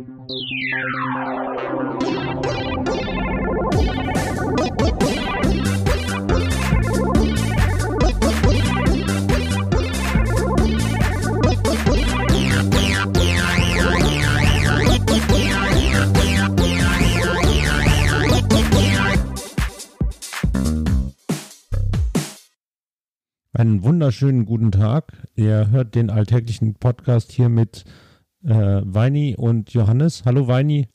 Einen wunderschönen guten Tag. Ihr hört den alltäglichen Podcast hier mit äh, Weini und Johannes. Hallo Weini.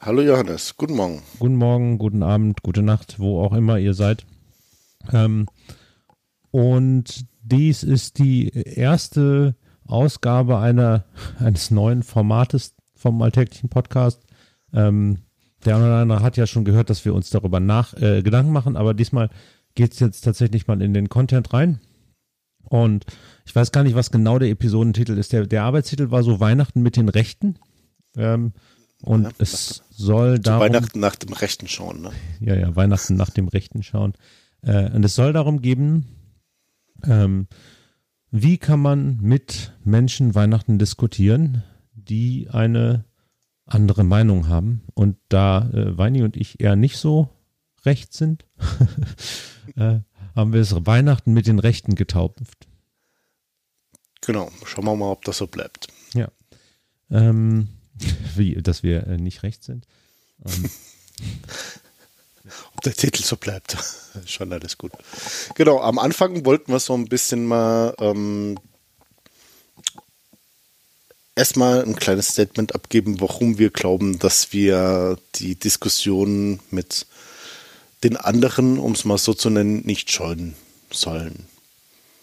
Hallo Johannes, guten Morgen. Guten Morgen, guten Abend, gute Nacht, wo auch immer ihr seid. Ähm, und dies ist die erste Ausgabe einer, eines neuen Formates vom alltäglichen Podcast. Ähm, der eine oder andere hat ja schon gehört, dass wir uns darüber nach äh, Gedanken machen, aber diesmal geht es jetzt tatsächlich mal in den Content rein. Und ich weiß gar nicht, was genau der Episodentitel ist. Der, der Arbeitstitel war so Weihnachten mit den Rechten. Ähm, und ja, es soll darum. Weihnachten nach dem Rechten schauen, ne? Ja, ja, Weihnachten nach dem Rechten schauen. Äh, und es soll darum geben, ähm, wie kann man mit Menschen Weihnachten diskutieren, die eine andere Meinung haben. Und da äh, Weini und ich eher nicht so recht sind, äh, haben wir es Weihnachten mit den Rechten getauft. Genau, schauen wir mal, ob das so bleibt. Ja. Ähm, wie, dass wir äh, nicht recht sind. Ähm. ob der Titel so bleibt. Schon alles gut. Genau, am Anfang wollten wir so ein bisschen mal ähm, erstmal ein kleines Statement abgeben, warum wir glauben, dass wir die Diskussion mit den anderen, um es mal so zu nennen, nicht scheuen sollen.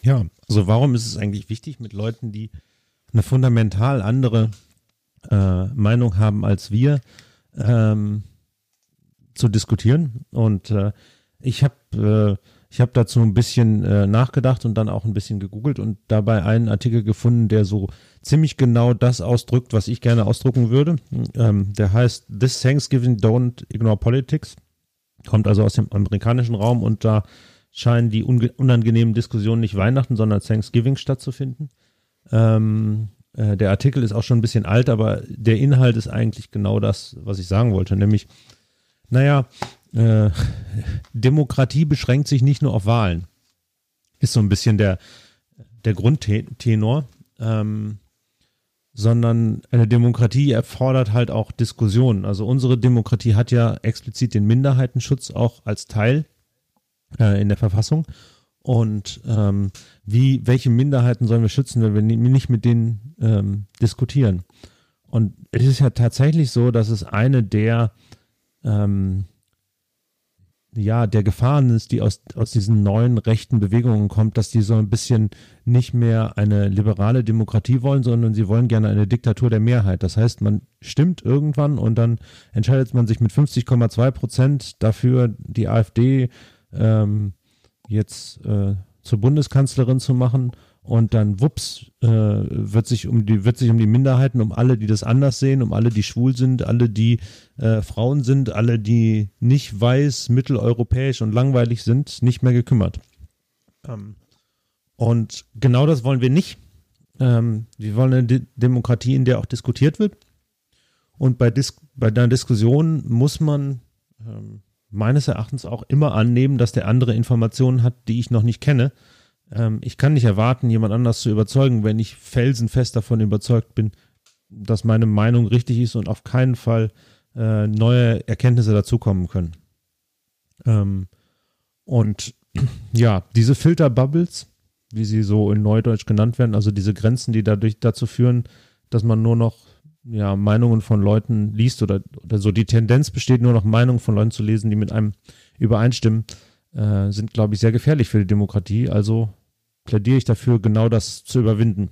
Ja, also warum ist es eigentlich wichtig, mit Leuten, die eine fundamental andere äh, Meinung haben als wir, ähm, zu diskutieren? Und äh, ich habe äh, ich dazu ein bisschen äh, nachgedacht und dann auch ein bisschen gegoogelt und dabei einen Artikel gefunden, der so ziemlich genau das ausdrückt, was ich gerne ausdrucken würde. Ähm, der heißt This Thanksgiving Don't Ignore Politics. Kommt also aus dem amerikanischen Raum und da scheinen die unangenehmen Diskussionen nicht Weihnachten, sondern Thanksgiving stattzufinden. Ähm, äh, der Artikel ist auch schon ein bisschen alt, aber der Inhalt ist eigentlich genau das, was ich sagen wollte, nämlich, naja, äh, Demokratie beschränkt sich nicht nur auf Wahlen. Ist so ein bisschen der, der Grundtenor. Ähm, sondern eine Demokratie erfordert halt auch Diskussionen. Also unsere Demokratie hat ja explizit den Minderheitenschutz auch als Teil äh, in der Verfassung. Und ähm, wie, welche Minderheiten sollen wir schützen, wenn wir nicht mit denen ähm, diskutieren? Und es ist ja tatsächlich so, dass es eine der ähm, ja, der Gefahren ist, die aus, aus diesen neuen rechten Bewegungen kommt, dass die so ein bisschen nicht mehr eine liberale Demokratie wollen, sondern sie wollen gerne eine Diktatur der Mehrheit. Das heißt, man stimmt irgendwann und dann entscheidet man sich mit 50,2 Prozent dafür, die AfD ähm, jetzt äh, zur Bundeskanzlerin zu machen und dann wups äh, wird sich um die wird sich um die Minderheiten, um alle, die das anders sehen, um alle, die schwul sind, alle, die äh, Frauen sind, alle, die nicht weiß, mitteleuropäisch und langweilig sind, nicht mehr gekümmert. Ähm, und genau das wollen wir nicht. Ähm, wir wollen eine De Demokratie, in der auch diskutiert wird. Und bei, Dis bei einer Diskussion muss man ähm, meines Erachtens auch immer annehmen, dass der andere Informationen hat, die ich noch nicht kenne ähm, ich kann nicht erwarten, jemand anders zu überzeugen, wenn ich felsenfest davon überzeugt bin, dass meine Meinung richtig ist und auf keinen Fall äh, neue Erkenntnisse dazukommen können. Ähm, und ja, diese Filterbubbles, wie sie so in Neudeutsch genannt werden, also diese Grenzen, die dadurch dazu führen, dass man nur noch ja, Meinungen von Leuten liest oder, oder so die Tendenz besteht, nur noch Meinungen von Leuten zu lesen, die mit einem übereinstimmen, äh, sind, glaube ich, sehr gefährlich für die Demokratie. Also plädiere ich dafür, genau das zu überwinden.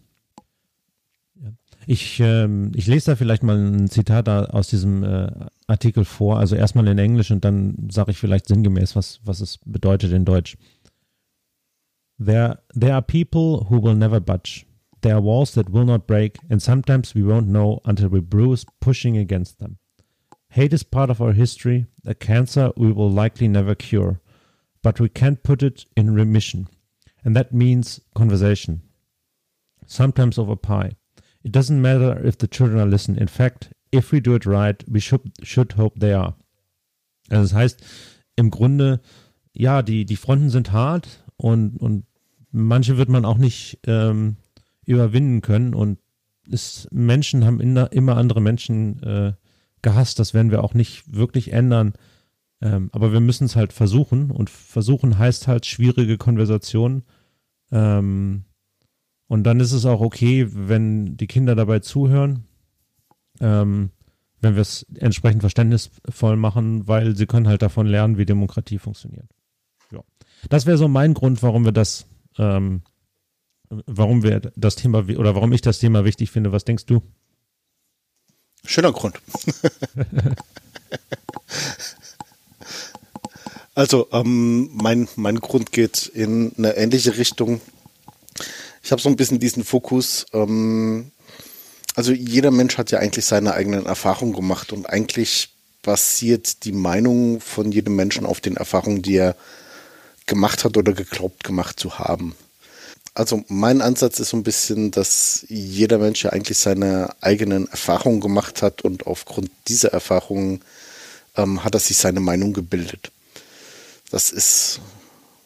Ich, ähm, ich lese da vielleicht mal ein Zitat aus diesem äh, Artikel vor, also erstmal in Englisch und dann sage ich vielleicht sinngemäß, was, was es bedeutet in Deutsch. There, there are people who will never budge. There are walls that will not break, and sometimes we won't know until we bruise pushing against them. Hate is part of our history, a cancer we will likely never cure, but we can't put it in remission. And that means conversation, sometimes over pie. It doesn't matter if the children are listening. In fact, if we do it right, we should, should hope they are. Also das heißt, im Grunde, ja, die, die Fronten sind hart und, und manche wird man auch nicht ähm, überwinden können und ist, Menschen haben in, immer andere Menschen äh, gehasst, das werden wir auch nicht wirklich ändern. Ähm, aber wir müssen es halt versuchen und versuchen heißt halt schwierige Konversationen. Ähm, und dann ist es auch okay, wenn die Kinder dabei zuhören, ähm, wenn wir es entsprechend verständnisvoll machen, weil sie können halt davon lernen, wie Demokratie funktioniert. Ja. Das wäre so mein Grund, warum wir das, ähm, warum wir das Thema oder warum ich das Thema wichtig finde. Was denkst du? Schöner Grund. also ähm, mein, mein Grund geht in eine ähnliche Richtung. Ich habe so ein bisschen diesen Fokus. Ähm, also jeder Mensch hat ja eigentlich seine eigenen Erfahrungen gemacht und eigentlich basiert die Meinung von jedem Menschen auf den Erfahrungen, die er gemacht hat oder geglaubt gemacht zu haben. Also mein Ansatz ist so ein bisschen, dass jeder Mensch ja eigentlich seine eigenen Erfahrungen gemacht hat und aufgrund dieser Erfahrungen ähm, hat er sich seine Meinung gebildet. Das ist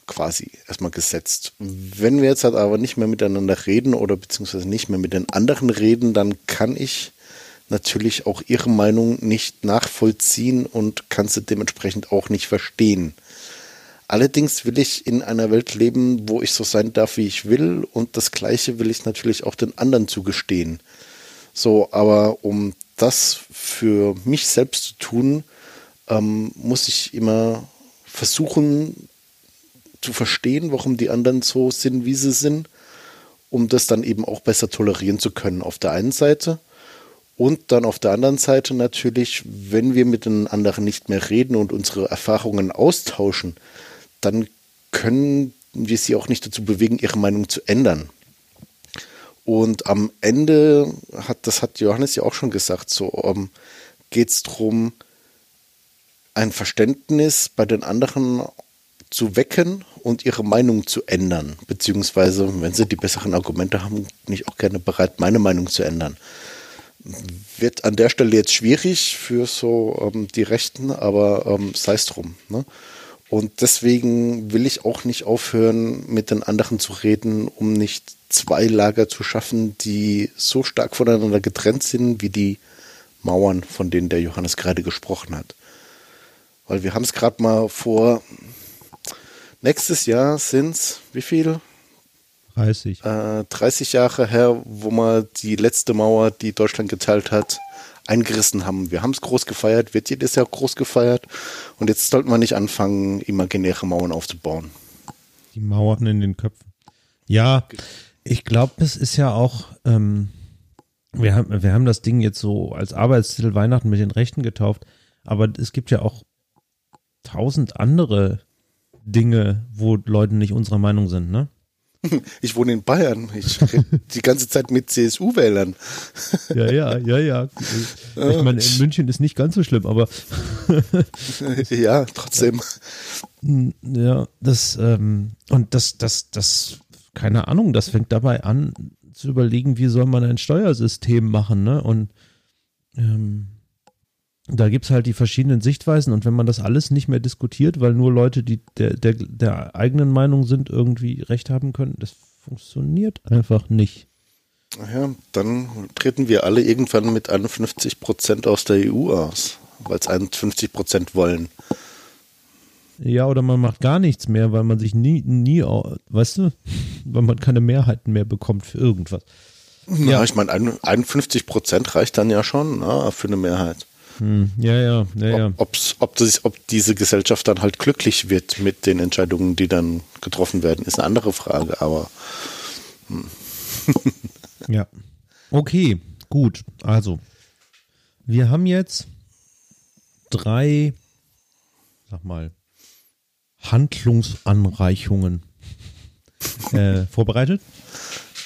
quasi erstmal gesetzt. Wenn wir jetzt halt aber nicht mehr miteinander reden oder beziehungsweise nicht mehr mit den anderen reden, dann kann ich natürlich auch ihre Meinung nicht nachvollziehen und kann sie dementsprechend auch nicht verstehen. Allerdings will ich in einer Welt leben, wo ich so sein darf, wie ich will und das Gleiche will ich natürlich auch den anderen zugestehen. So, aber um das für mich selbst zu tun, ähm, muss ich immer versuchen, zu verstehen, warum die anderen so sind, wie sie sind, um das dann eben auch besser tolerieren zu können auf der einen Seite. Und dann auf der anderen Seite natürlich, wenn wir mit den anderen nicht mehr reden und unsere Erfahrungen austauschen, dann können wir sie auch nicht dazu bewegen, ihre Meinung zu ändern. Und am Ende hat, das hat Johannes ja auch schon gesagt, so um, ähm, geht es darum, ein Verständnis bei den anderen zu wecken und ihre Meinung zu ändern. Beziehungsweise, wenn sie die besseren Argumente haben, bin ich auch gerne bereit, meine Meinung zu ändern. Wird an der Stelle jetzt schwierig für so ähm, die Rechten, aber ähm, sei es drum. Ne? Und deswegen will ich auch nicht aufhören, mit den anderen zu reden, um nicht zwei Lager zu schaffen, die so stark voneinander getrennt sind wie die Mauern, von denen der Johannes gerade gesprochen hat. Weil wir haben es gerade mal vor Nächstes Jahr sind es, wie viel? 30. Äh, 30 Jahre her, wo wir die letzte Mauer, die Deutschland geteilt hat, eingerissen haben. Wir haben es groß gefeiert, wird jedes Jahr groß gefeiert. Und jetzt sollten wir nicht anfangen, imaginäre Mauern aufzubauen. Die Mauern in den Köpfen. Ja, ich glaube, es ist ja auch, ähm, wir, haben, wir haben das Ding jetzt so als Arbeitstitel Weihnachten mit den Rechten getauft, aber es gibt ja auch tausend andere Dinge, wo Leute nicht unserer Meinung sind, ne? Ich wohne in Bayern. Ich rede die ganze Zeit mit CSU-Wählern. Ja, ja, ja, ja. Ich meine, in München ist nicht ganz so schlimm, aber. Ja, trotzdem. Ja, das, ähm, und das, das, das, keine Ahnung, das fängt dabei an, zu überlegen, wie soll man ein Steuersystem machen, ne? Und ähm, da gibt es halt die verschiedenen Sichtweisen und wenn man das alles nicht mehr diskutiert, weil nur Leute, die der, der, der eigenen Meinung sind, irgendwie recht haben können, das funktioniert einfach nicht. Ja, dann treten wir alle irgendwann mit 51 Prozent aus der EU aus, weil es 51 Prozent wollen. Ja, oder man macht gar nichts mehr, weil man sich nie, nie, weißt du, weil man keine Mehrheiten mehr bekommt für irgendwas. Na, ja, ich meine, 51 Prozent reicht dann ja schon na, für eine Mehrheit. Hm, ja, ja, ja, ja. Ob, ob, das, ob diese Gesellschaft dann halt glücklich wird mit den Entscheidungen, die dann getroffen werden, ist eine andere Frage, aber. Hm. ja. Okay, gut. Also, wir haben jetzt drei, sag mal, Handlungsanreichungen äh, vorbereitet.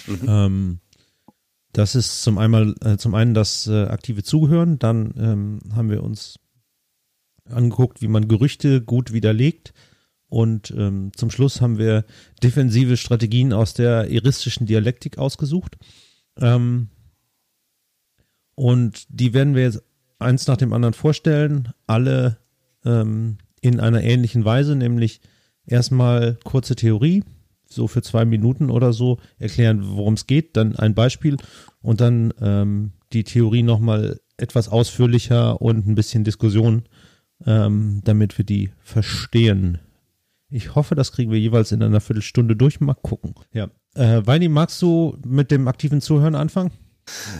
Mhm. Ähm, das ist zum, einmal, äh, zum einen das äh, aktive Zuhören, dann ähm, haben wir uns angeguckt, wie man Gerüchte gut widerlegt und ähm, zum Schluss haben wir defensive Strategien aus der eristischen Dialektik ausgesucht. Ähm, und die werden wir jetzt eins nach dem anderen vorstellen, alle ähm, in einer ähnlichen Weise, nämlich erstmal kurze Theorie, so für zwei Minuten oder so, erklären, worum es geht, dann ein Beispiel und dann ähm, die Theorie nochmal etwas ausführlicher und ein bisschen Diskussion, ähm, damit wir die verstehen. Ich hoffe, das kriegen wir jeweils in einer Viertelstunde durch. Mal gucken. Ja. Äh, Weini, magst du mit dem aktiven Zuhören anfangen?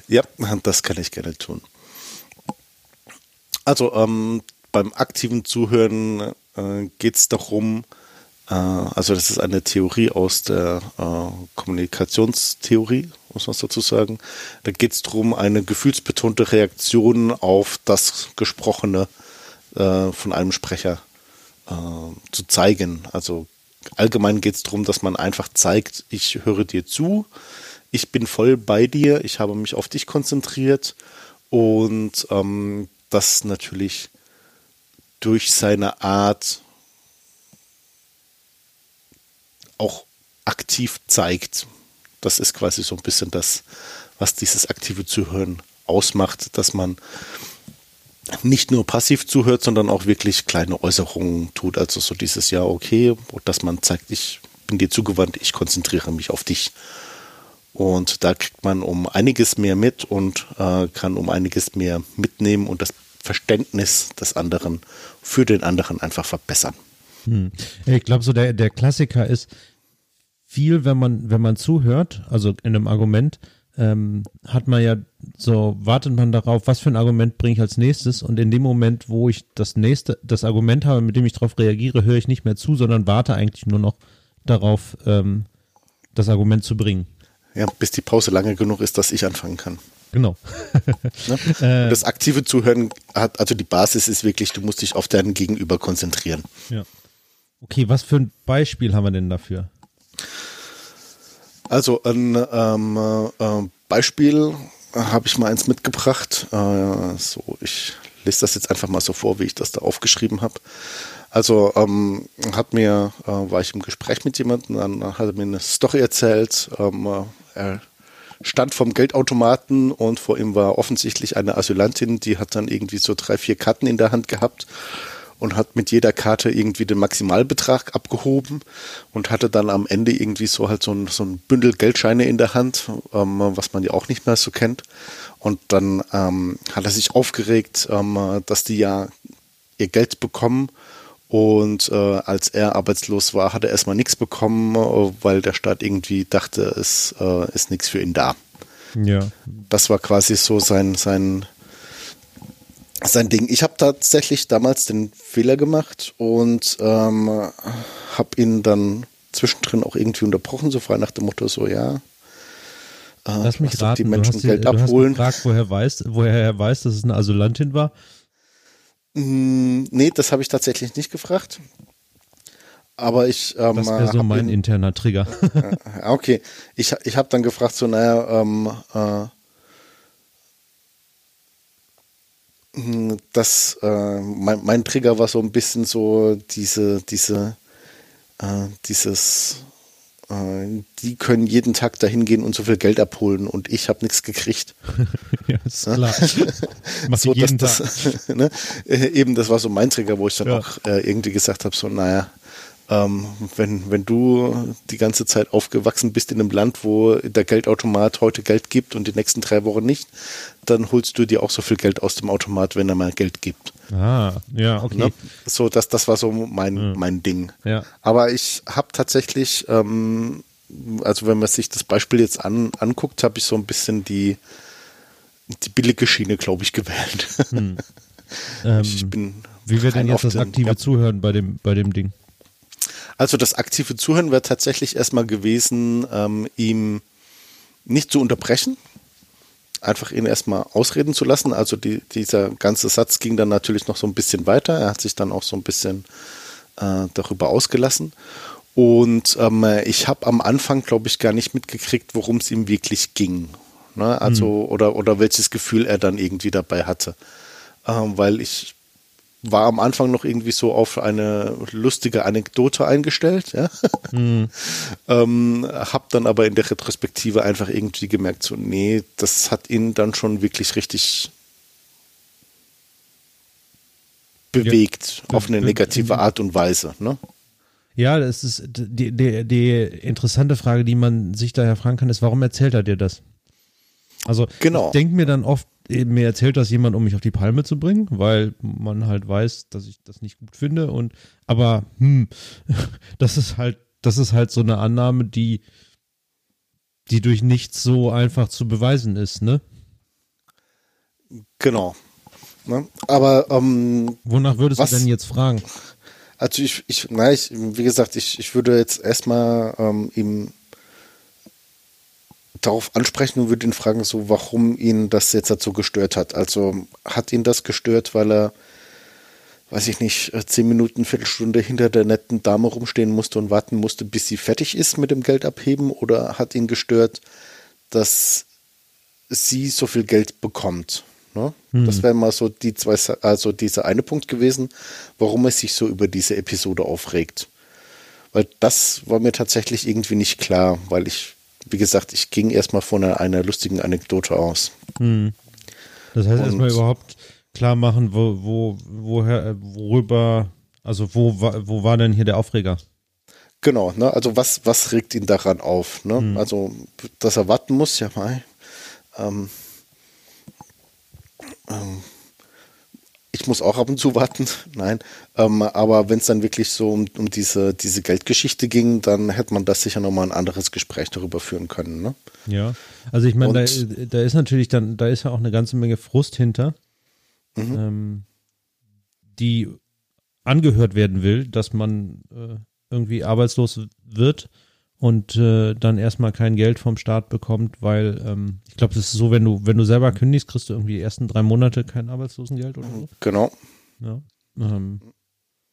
Ja, das kann ich gerne tun. Also ähm, beim aktiven Zuhören äh, geht es darum, also das ist eine Theorie aus der äh, Kommunikationstheorie, muss man dazu sagen. Da geht es darum, eine gefühlsbetonte Reaktion auf das Gesprochene äh, von einem Sprecher äh, zu zeigen. Also allgemein geht es darum, dass man einfach zeigt, ich höre dir zu, ich bin voll bei dir, ich habe mich auf dich konzentriert und ähm, das natürlich durch seine Art auch aktiv zeigt. Das ist quasi so ein bisschen das, was dieses aktive Zuhören ausmacht, dass man nicht nur passiv zuhört, sondern auch wirklich kleine Äußerungen tut. Also so dieses Ja, okay, dass man zeigt, ich bin dir zugewandt, ich konzentriere mich auf dich. Und da kriegt man um einiges mehr mit und äh, kann um einiges mehr mitnehmen und das Verständnis des anderen für den anderen einfach verbessern. Hm. Ich glaube, so der, der Klassiker ist viel, wenn man, wenn man zuhört, also in einem Argument, ähm, hat man ja so, wartet man darauf, was für ein Argument bringe ich als nächstes und in dem Moment, wo ich das nächste, das Argument habe, mit dem ich darauf reagiere, höre ich nicht mehr zu, sondern warte eigentlich nur noch darauf, ähm, das Argument zu bringen. Ja, bis die Pause lange genug ist, dass ich anfangen kann. Genau. ne? das aktive Zuhören hat, also die Basis ist wirklich, du musst dich auf deinen Gegenüber konzentrieren. Ja. Okay, was für ein Beispiel haben wir denn dafür? Also ein ähm, äh, Beispiel habe ich mal eins mitgebracht. Äh, so, ich lese das jetzt einfach mal so vor, wie ich das da aufgeschrieben habe. Also ähm, hat mir, äh, war ich im Gespräch mit jemandem, dann hat er mir eine Story erzählt. Ähm, äh, er stand vom Geldautomaten und vor ihm war offensichtlich eine Asylantin, die hat dann irgendwie so drei, vier Karten in der Hand gehabt und hat mit jeder Karte irgendwie den Maximalbetrag abgehoben und hatte dann am Ende irgendwie so halt so ein, so ein Bündel Geldscheine in der Hand, ähm, was man ja auch nicht mehr so kennt. Und dann ähm, hat er sich aufgeregt, ähm, dass die ja ihr Geld bekommen und äh, als er arbeitslos war, hat er erstmal nichts bekommen, äh, weil der Staat irgendwie dachte, es äh, ist nichts für ihn da. Ja. Das war quasi so sein, sein sein Ding. Ich habe tatsächlich damals den Fehler gemacht und ähm, habe ihn dann zwischendrin auch irgendwie unterbrochen, so frei nach dem Motto, so ja. Äh, Lass mich raten, die Menschen du hast, Geld du abholen. Hast gefragt, woher, weiß, woher er weiß, dass es eine Asylantin war? Mm, nee, das habe ich tatsächlich nicht gefragt. Aber ich. Ähm, das wäre so mein ihn, interner Trigger. okay. Ich, ich habe dann gefragt, so, naja, ähm, äh, Hm, das, äh, mein, mein, Trigger war so ein bisschen so diese, diese, äh, dieses, äh, die können jeden Tag dahin gehen und so viel Geld abholen und ich habe nichts gekriegt. ja, ist klar. Mach so, jeden das, das, ne? Eben, das war so mein Trigger, wo ich dann ja. auch äh, irgendwie gesagt habe, so, naja, ähm, wenn, wenn du die ganze Zeit aufgewachsen bist in einem Land, wo der Geldautomat heute Geld gibt und die nächsten drei Wochen nicht, dann holst du dir auch so viel Geld aus dem Automat, wenn er mal Geld gibt. Ah, ja, okay. Ne? So, das, das war so mein, ja. mein Ding. Ja. Aber ich habe tatsächlich, ähm, also wenn man sich das Beispiel jetzt an, anguckt, habe ich so ein bisschen die, die billige Schiene, glaube ich, gewählt. Hm. Ähm, ich bin wie wird denn jetzt das aktive ja. Zuhören bei dem, bei dem Ding? Also das aktive Zuhören wäre tatsächlich erstmal gewesen, ähm, ihm nicht zu unterbrechen, einfach ihn erstmal ausreden zu lassen. Also die, dieser ganze Satz ging dann natürlich noch so ein bisschen weiter. Er hat sich dann auch so ein bisschen äh, darüber ausgelassen. Und ähm, ich habe am Anfang, glaube ich, gar nicht mitgekriegt, worum es ihm wirklich ging. Ne? Also, mhm. oder, oder welches Gefühl er dann irgendwie dabei hatte. Ähm, weil ich war am Anfang noch irgendwie so auf eine lustige Anekdote eingestellt, ja. Mhm. ähm, hab dann aber in der Retrospektive einfach irgendwie gemerkt, so, nee, das hat ihn dann schon wirklich richtig bewegt ja. auf eine negative Art und Weise, ne? Ja, das ist die, die, die interessante Frage, die man sich daher fragen kann, ist, warum erzählt er dir das? Also genau. ich denke mir dann oft, mir erzählt das jemand, um mich auf die Palme zu bringen, weil man halt weiß, dass ich das nicht gut finde. Und aber hm, das ist halt, das ist halt so eine Annahme, die, die durch nichts so einfach zu beweisen ist, ne? Genau. Ne? Aber ähm, wonach würdest was, du denn jetzt fragen? Also ich, ich, na, ich, wie gesagt, ich, ich würde jetzt erstmal ähm, ihm darauf ansprechen und würde ihn fragen, so warum ihn das jetzt dazu gestört hat. Also hat ihn das gestört, weil er, weiß ich nicht, äh, zehn Minuten, Viertelstunde hinter der netten Dame rumstehen musste und warten musste, bis sie fertig ist mit dem Geld abheben? Oder hat ihn gestört, dass sie so viel Geld bekommt? Ne? Hm. Das wäre mal so die zwei, also dieser eine Punkt gewesen, warum er sich so über diese Episode aufregt. Weil das war mir tatsächlich irgendwie nicht klar, weil ich wie gesagt, ich ging erstmal von einer, einer lustigen Anekdote aus. Hm. Das heißt, erstmal überhaupt klar machen, wo, wo, woher, worüber, also wo, wo war denn hier der Aufreger? Genau, ne? Also was, was regt ihn daran auf? Ne? Hm. Also, dass er warten muss, ja mal. Ähm, ähm, ich muss auch ab und zu warten, nein. Ähm, aber wenn es dann wirklich so um, um diese, diese Geldgeschichte ging, dann hätte man das sicher nochmal ein anderes Gespräch darüber führen können. Ne? Ja, also ich meine, da, da, ist natürlich dann, da ist ja auch eine ganze Menge Frust hinter, mhm. ähm, die angehört werden will, dass man äh, irgendwie arbeitslos wird und äh, dann erstmal kein Geld vom Staat bekommt, weil ähm, ich glaube, das ist so, wenn du, wenn du selber kündigst, kriegst du irgendwie die ersten drei Monate kein Arbeitslosengeld oder so. Genau. Ja. Ähm,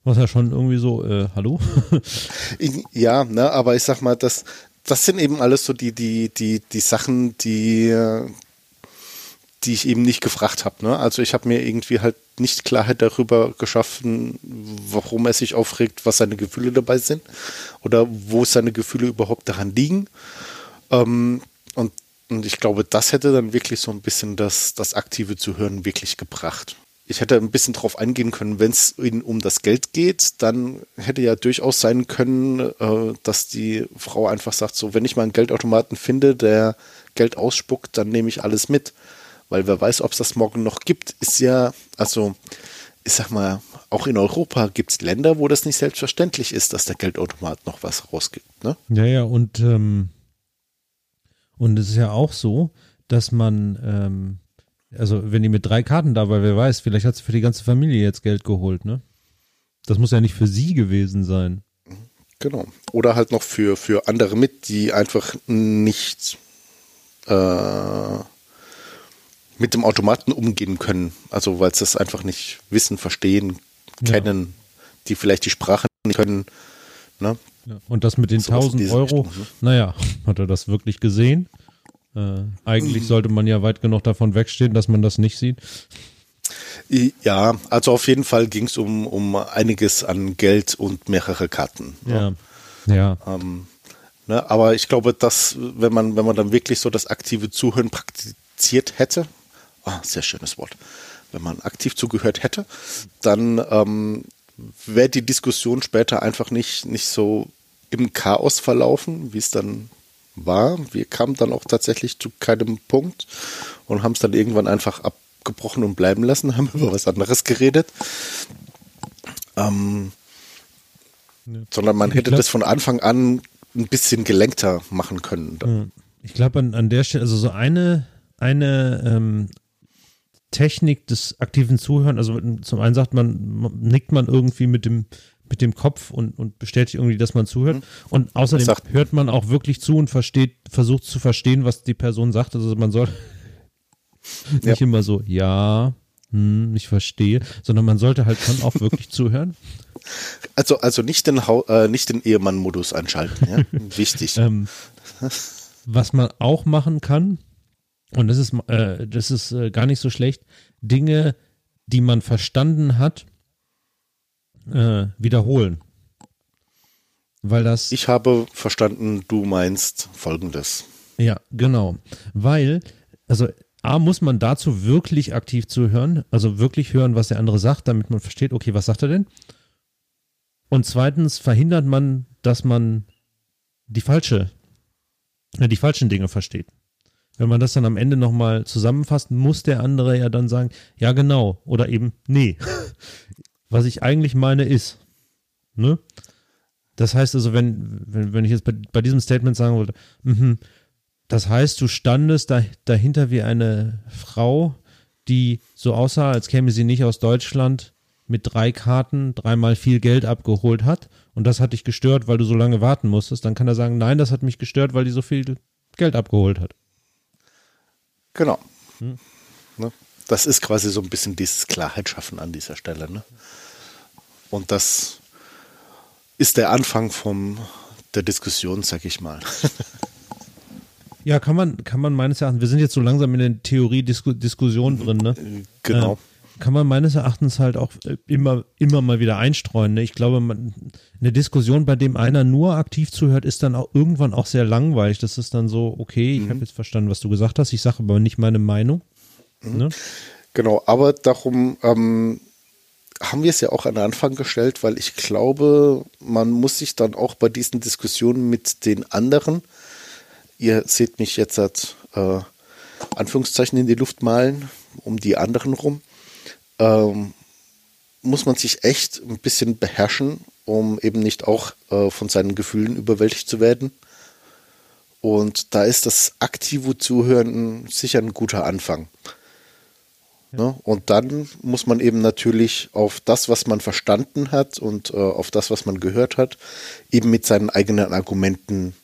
was ja schon irgendwie so, äh, hallo? ja, ne, aber ich sag mal, das, das sind eben alles so die, die, die, die Sachen, die, die ich eben nicht gefragt habe. Ne? Also ich habe mir irgendwie halt nicht Klarheit darüber geschaffen, warum er sich aufregt, was seine Gefühle dabei sind oder wo seine Gefühle überhaupt daran liegen. Ähm, und, und ich glaube, das hätte dann wirklich so ein bisschen das, das aktive Zuhören wirklich gebracht. Ich hätte ein bisschen drauf eingehen können, wenn es ihnen um das Geld geht, dann hätte ja durchaus sein können, äh, dass die Frau einfach sagt, so, wenn ich mal einen Geldautomaten finde, der Geld ausspuckt, dann nehme ich alles mit weil wer weiß, ob es das morgen noch gibt, ist ja, also ich sag mal, auch in Europa gibt es Länder, wo das nicht selbstverständlich ist, dass der Geldautomat noch was rausgibt. Ne? Ja, ja, und, ähm, und es ist ja auch so, dass man, ähm, also wenn die mit drei Karten da war, wer weiß, vielleicht hat sie für die ganze Familie jetzt Geld geholt, ne? Das muss ja nicht für sie gewesen sein. Genau. Oder halt noch für, für andere mit, die einfach nicht äh, mit dem Automaten umgehen können. Also weil sie das einfach nicht wissen, verstehen, kennen, ja. die vielleicht die Sprache nicht können. Ne? Ja, und das mit den so 1000 Euro, Richtung, ne? naja, hat er das wirklich gesehen? Äh, eigentlich mhm. sollte man ja weit genug davon wegstehen, dass man das nicht sieht. Ja, also auf jeden Fall ging es um, um einiges an Geld und mehrere Karten. Ne? Ja. ja. Ähm, ne, aber ich glaube, dass, wenn man, wenn man dann wirklich so das aktive Zuhören praktiziert hätte, ah, sehr schönes Wort, wenn man aktiv zugehört hätte, dann ähm, wäre die Diskussion später einfach nicht, nicht so im Chaos verlaufen, wie es dann war. Wir kamen dann auch tatsächlich zu keinem Punkt und haben es dann irgendwann einfach abgebrochen und bleiben lassen, haben über was anderes geredet. Ähm, ja. Sondern man hätte glaub, das von Anfang an ein bisschen gelenkter machen können. Ich glaube an, an der Stelle, also so eine, eine ähm, Technik des aktiven Zuhören, also zum einen sagt man, nickt man irgendwie mit dem, mit dem Kopf und, und bestätigt irgendwie, dass man zuhört. Mhm. Und außerdem hört man auch wirklich zu und versteht, versucht zu verstehen, was die Person sagt. Also man soll ja. nicht immer so, ja, hm, ich verstehe, sondern man sollte halt schon auch wirklich zuhören. Also, also nicht den, äh, den Ehemann-Modus einschalten, ja? Wichtig. ähm, was man auch machen kann, und das ist, äh, das ist äh, gar nicht so schlecht, Dinge, die man verstanden hat, äh, wiederholen. Weil das. Ich habe verstanden, du meinst folgendes. Ja, genau. Weil, also A, muss man dazu wirklich aktiv zuhören, also wirklich hören, was der andere sagt, damit man versteht, okay, was sagt er denn? Und zweitens verhindert man, dass man die falsche, äh, die falschen Dinge versteht. Wenn man das dann am Ende nochmal zusammenfasst, muss der andere ja dann sagen, ja genau, oder eben, nee. Was ich eigentlich meine ist, ne? Das heißt also, wenn, wenn, wenn ich jetzt bei, bei diesem Statement sagen würde, mh, das heißt, du standest da, dahinter wie eine Frau, die so aussah, als käme sie nicht aus Deutschland, mit drei Karten dreimal viel Geld abgeholt hat und das hat dich gestört, weil du so lange warten musstest, dann kann er sagen, nein, das hat mich gestört, weil die so viel Geld abgeholt hat. Genau. Hm. Ne? Das ist quasi so ein bisschen dieses Klarheit schaffen an dieser Stelle. Ne? Und das ist der Anfang vom, der Diskussion, sag ich mal. Ja, kann man, kann man meines Erachtens, wir sind jetzt so langsam in der Theorie-Diskussion drin, ne? Genau. Kann man meines Erachtens halt auch äh, immer, immer mal wieder einstreuen. Ne? Ich glaube, man, eine Diskussion, bei dem einer nur aktiv zuhört, ist dann auch irgendwann auch sehr langweilig. Das ist dann so, okay, ich mhm. habe jetzt verstanden, was du gesagt hast, ich sage aber nicht meine Meinung. Mhm. Ne? Genau, aber darum ähm, haben wir es ja auch an den Anfang gestellt, weil ich glaube, man muss sich dann auch bei diesen Diskussionen mit den anderen Ihr seht mich jetzt als äh, Anführungszeichen in die Luft malen, um die anderen rum. Ähm, muss man sich echt ein bisschen beherrschen, um eben nicht auch äh, von seinen Gefühlen überwältigt zu werden. Und da ist das aktive Zuhören sicher ein guter Anfang. Ja. Ne? Und dann muss man eben natürlich auf das, was man verstanden hat und äh, auf das, was man gehört hat, eben mit seinen eigenen Argumenten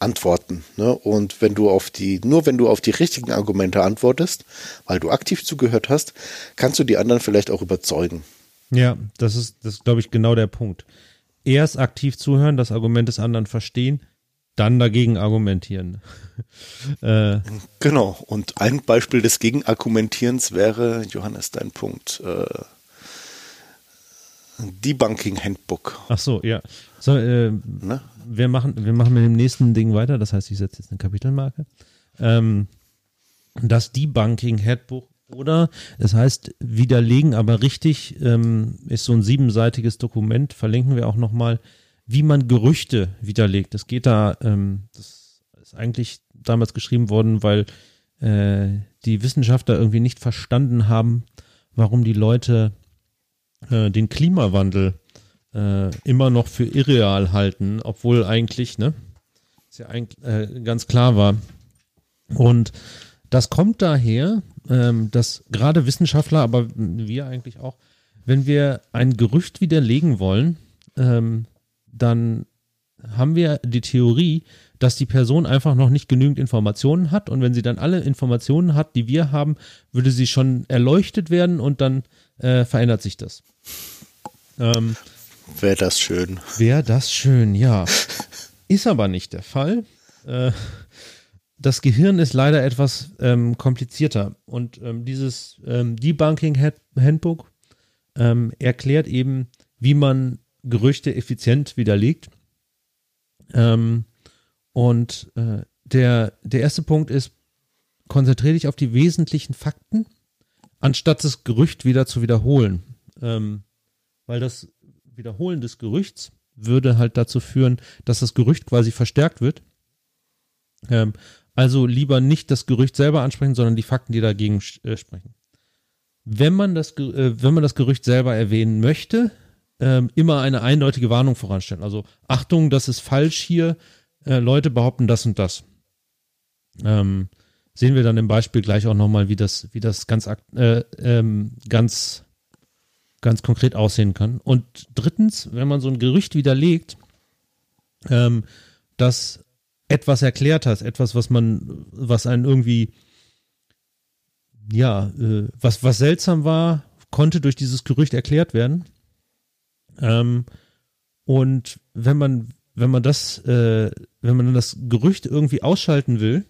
antworten. Ne? Und wenn du auf die, nur wenn du auf die richtigen Argumente antwortest, weil du aktiv zugehört hast, kannst du die anderen vielleicht auch überzeugen. Ja, das ist, das ist, glaube ich, genau der Punkt. Erst aktiv zuhören, das Argument des anderen verstehen, dann dagegen argumentieren. äh, genau. Und ein Beispiel des Gegenargumentierens wäre, Johannes, dein Punkt. Äh, Debunking Handbook. Ach so, ja. So, äh, ne? wir, machen, wir machen mit dem nächsten Ding weiter. Das heißt, ich setze jetzt eine Kapitelmarke. Ähm, das Debunking Handbook oder das heißt widerlegen, aber richtig ähm, ist so ein siebenseitiges Dokument. Verlinken wir auch nochmal, wie man Gerüchte widerlegt. Es geht da, ähm, das ist eigentlich damals geschrieben worden, weil äh, die Wissenschaftler irgendwie nicht verstanden haben, warum die Leute äh, den Klimawandel äh, immer noch für irreal halten, obwohl eigentlich, ne, ist ja eigentlich äh, ganz klar war. Und das kommt daher, ähm, dass gerade Wissenschaftler, aber wir eigentlich auch, wenn wir ein Gerücht widerlegen wollen, ähm, dann haben wir die Theorie, dass die Person einfach noch nicht genügend Informationen hat und wenn sie dann alle Informationen hat, die wir haben, würde sie schon erleuchtet werden und dann äh, verändert sich das. Ähm, Wäre das schön. Wäre das schön, ja. Ist aber nicht der Fall. Äh, das Gehirn ist leider etwas ähm, komplizierter und ähm, dieses ähm, Debunking Handbook ähm, erklärt eben, wie man Gerüchte effizient widerlegt. Ähm, und äh, der, der erste Punkt ist, konzentriere dich auf die wesentlichen Fakten, anstatt das Gerücht wieder zu wiederholen. Ähm, weil das Wiederholen des Gerüchts würde halt dazu führen, dass das Gerücht quasi verstärkt wird. Ähm, also lieber nicht das Gerücht selber ansprechen, sondern die Fakten, die dagegen äh, sprechen. Wenn man das, äh, wenn man das Gerücht selber erwähnen möchte, ähm, immer eine eindeutige Warnung voranstellen. Also Achtung, das ist falsch hier. Äh, Leute behaupten das und das. Ähm, sehen wir dann im Beispiel gleich auch nochmal, wie das, wie das ganz, äh, ähm, ganz ganz konkret aussehen kann. Und drittens, wenn man so ein Gerücht widerlegt, ähm, dass etwas erklärt hat, etwas, was man, was einen irgendwie, ja, äh, was, was seltsam war, konnte durch dieses Gerücht erklärt werden. Ähm, und wenn man, wenn man das, äh, wenn man das Gerücht irgendwie ausschalten will,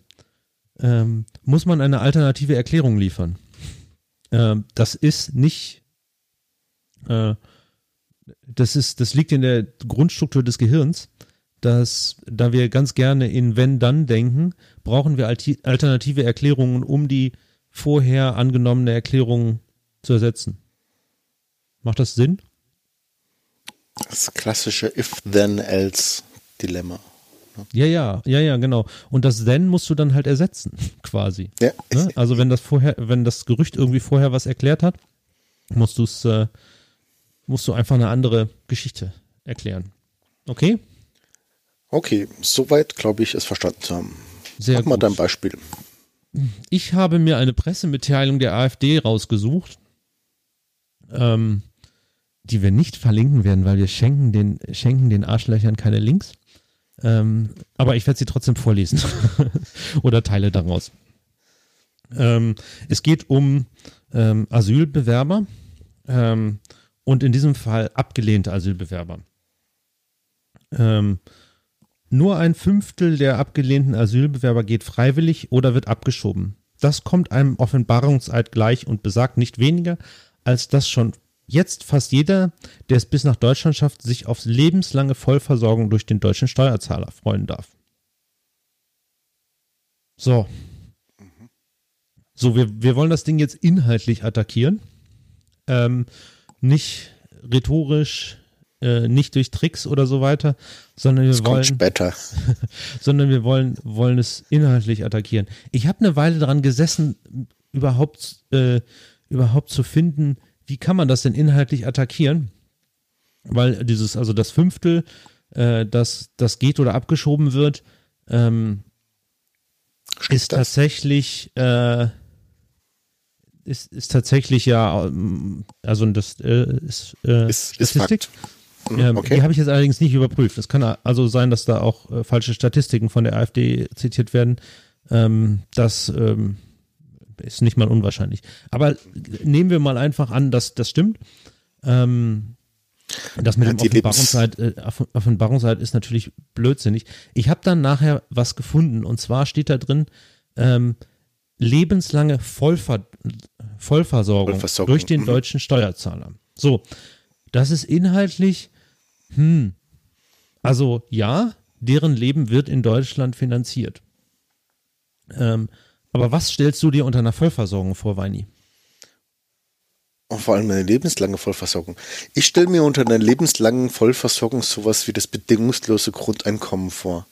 ähm, muss man eine alternative Erklärung liefern. Ähm, das ist nicht äh, das ist, das liegt in der Grundstruktur des Gehirns, dass, da wir ganz gerne in wenn-dann denken, brauchen wir alternative Erklärungen, um die vorher angenommene Erklärung zu ersetzen. Macht das Sinn? Das klassische If-Then-Else-Dilemma. Ja, ja, ja, ja, genau. Und das Then musst du dann halt ersetzen, quasi. Ja. Ne? Also wenn das vorher, wenn das Gerücht irgendwie vorher was erklärt hat, musst du es, äh, musst du einfach eine andere Geschichte erklären. Okay? Okay, soweit glaube ich, es verstanden zu haben. Sehr Mach gut. mal dein Beispiel. Ich habe mir eine Pressemitteilung der AfD rausgesucht, ähm, die wir nicht verlinken werden, weil wir schenken den, schenken den Arschlöchern keine Links. Ähm, aber ich werde sie trotzdem vorlesen oder Teile daraus. Ähm, es geht um ähm, Asylbewerber ähm, und in diesem Fall abgelehnte Asylbewerber. Ähm, nur ein Fünftel der abgelehnten Asylbewerber geht freiwillig oder wird abgeschoben. Das kommt einem Offenbarungseid gleich und besagt nicht weniger, als dass schon jetzt fast jeder, der es bis nach Deutschland schafft, sich auf lebenslange Vollversorgung durch den deutschen Steuerzahler freuen darf. So. So, wir, wir wollen das Ding jetzt inhaltlich attackieren. Ähm, nicht rhetorisch, äh, nicht durch Tricks oder so weiter, sondern wir das wollen später. sondern wir wollen wollen es inhaltlich attackieren. Ich habe eine Weile daran gesessen, überhaupt äh, überhaupt zu finden, wie kann man das denn inhaltlich attackieren? Weil dieses, also das Fünftel, äh, das, das geht oder abgeschoben wird, ähm, ist das? tatsächlich, äh, ist, ist tatsächlich ja, also das äh, ist, äh, ist, Statistik. Ist mhm, ähm, okay. Die habe ich jetzt allerdings nicht überprüft. Es kann also sein, dass da auch äh, falsche Statistiken von der AfD zitiert werden. Ähm, das ähm, ist nicht mal unwahrscheinlich. Aber nehmen wir mal einfach an, dass das stimmt. Ähm, das mit dem Offenbarungszeit, äh, Offenbarungszeit ist natürlich blödsinnig. Ich habe dann nachher was gefunden und zwar steht da drin ähm, lebenslange Vollver Vollversorgung, Vollversorgung, durch den mhm. deutschen Steuerzahler. So, das ist inhaltlich, hm, also ja, deren Leben wird in Deutschland finanziert. Ähm, aber was stellst du dir unter einer Vollversorgung vor, Weini? Und vor allem eine lebenslange Vollversorgung. Ich stelle mir unter einer lebenslangen Vollversorgung sowas wie das bedingungslose Grundeinkommen vor.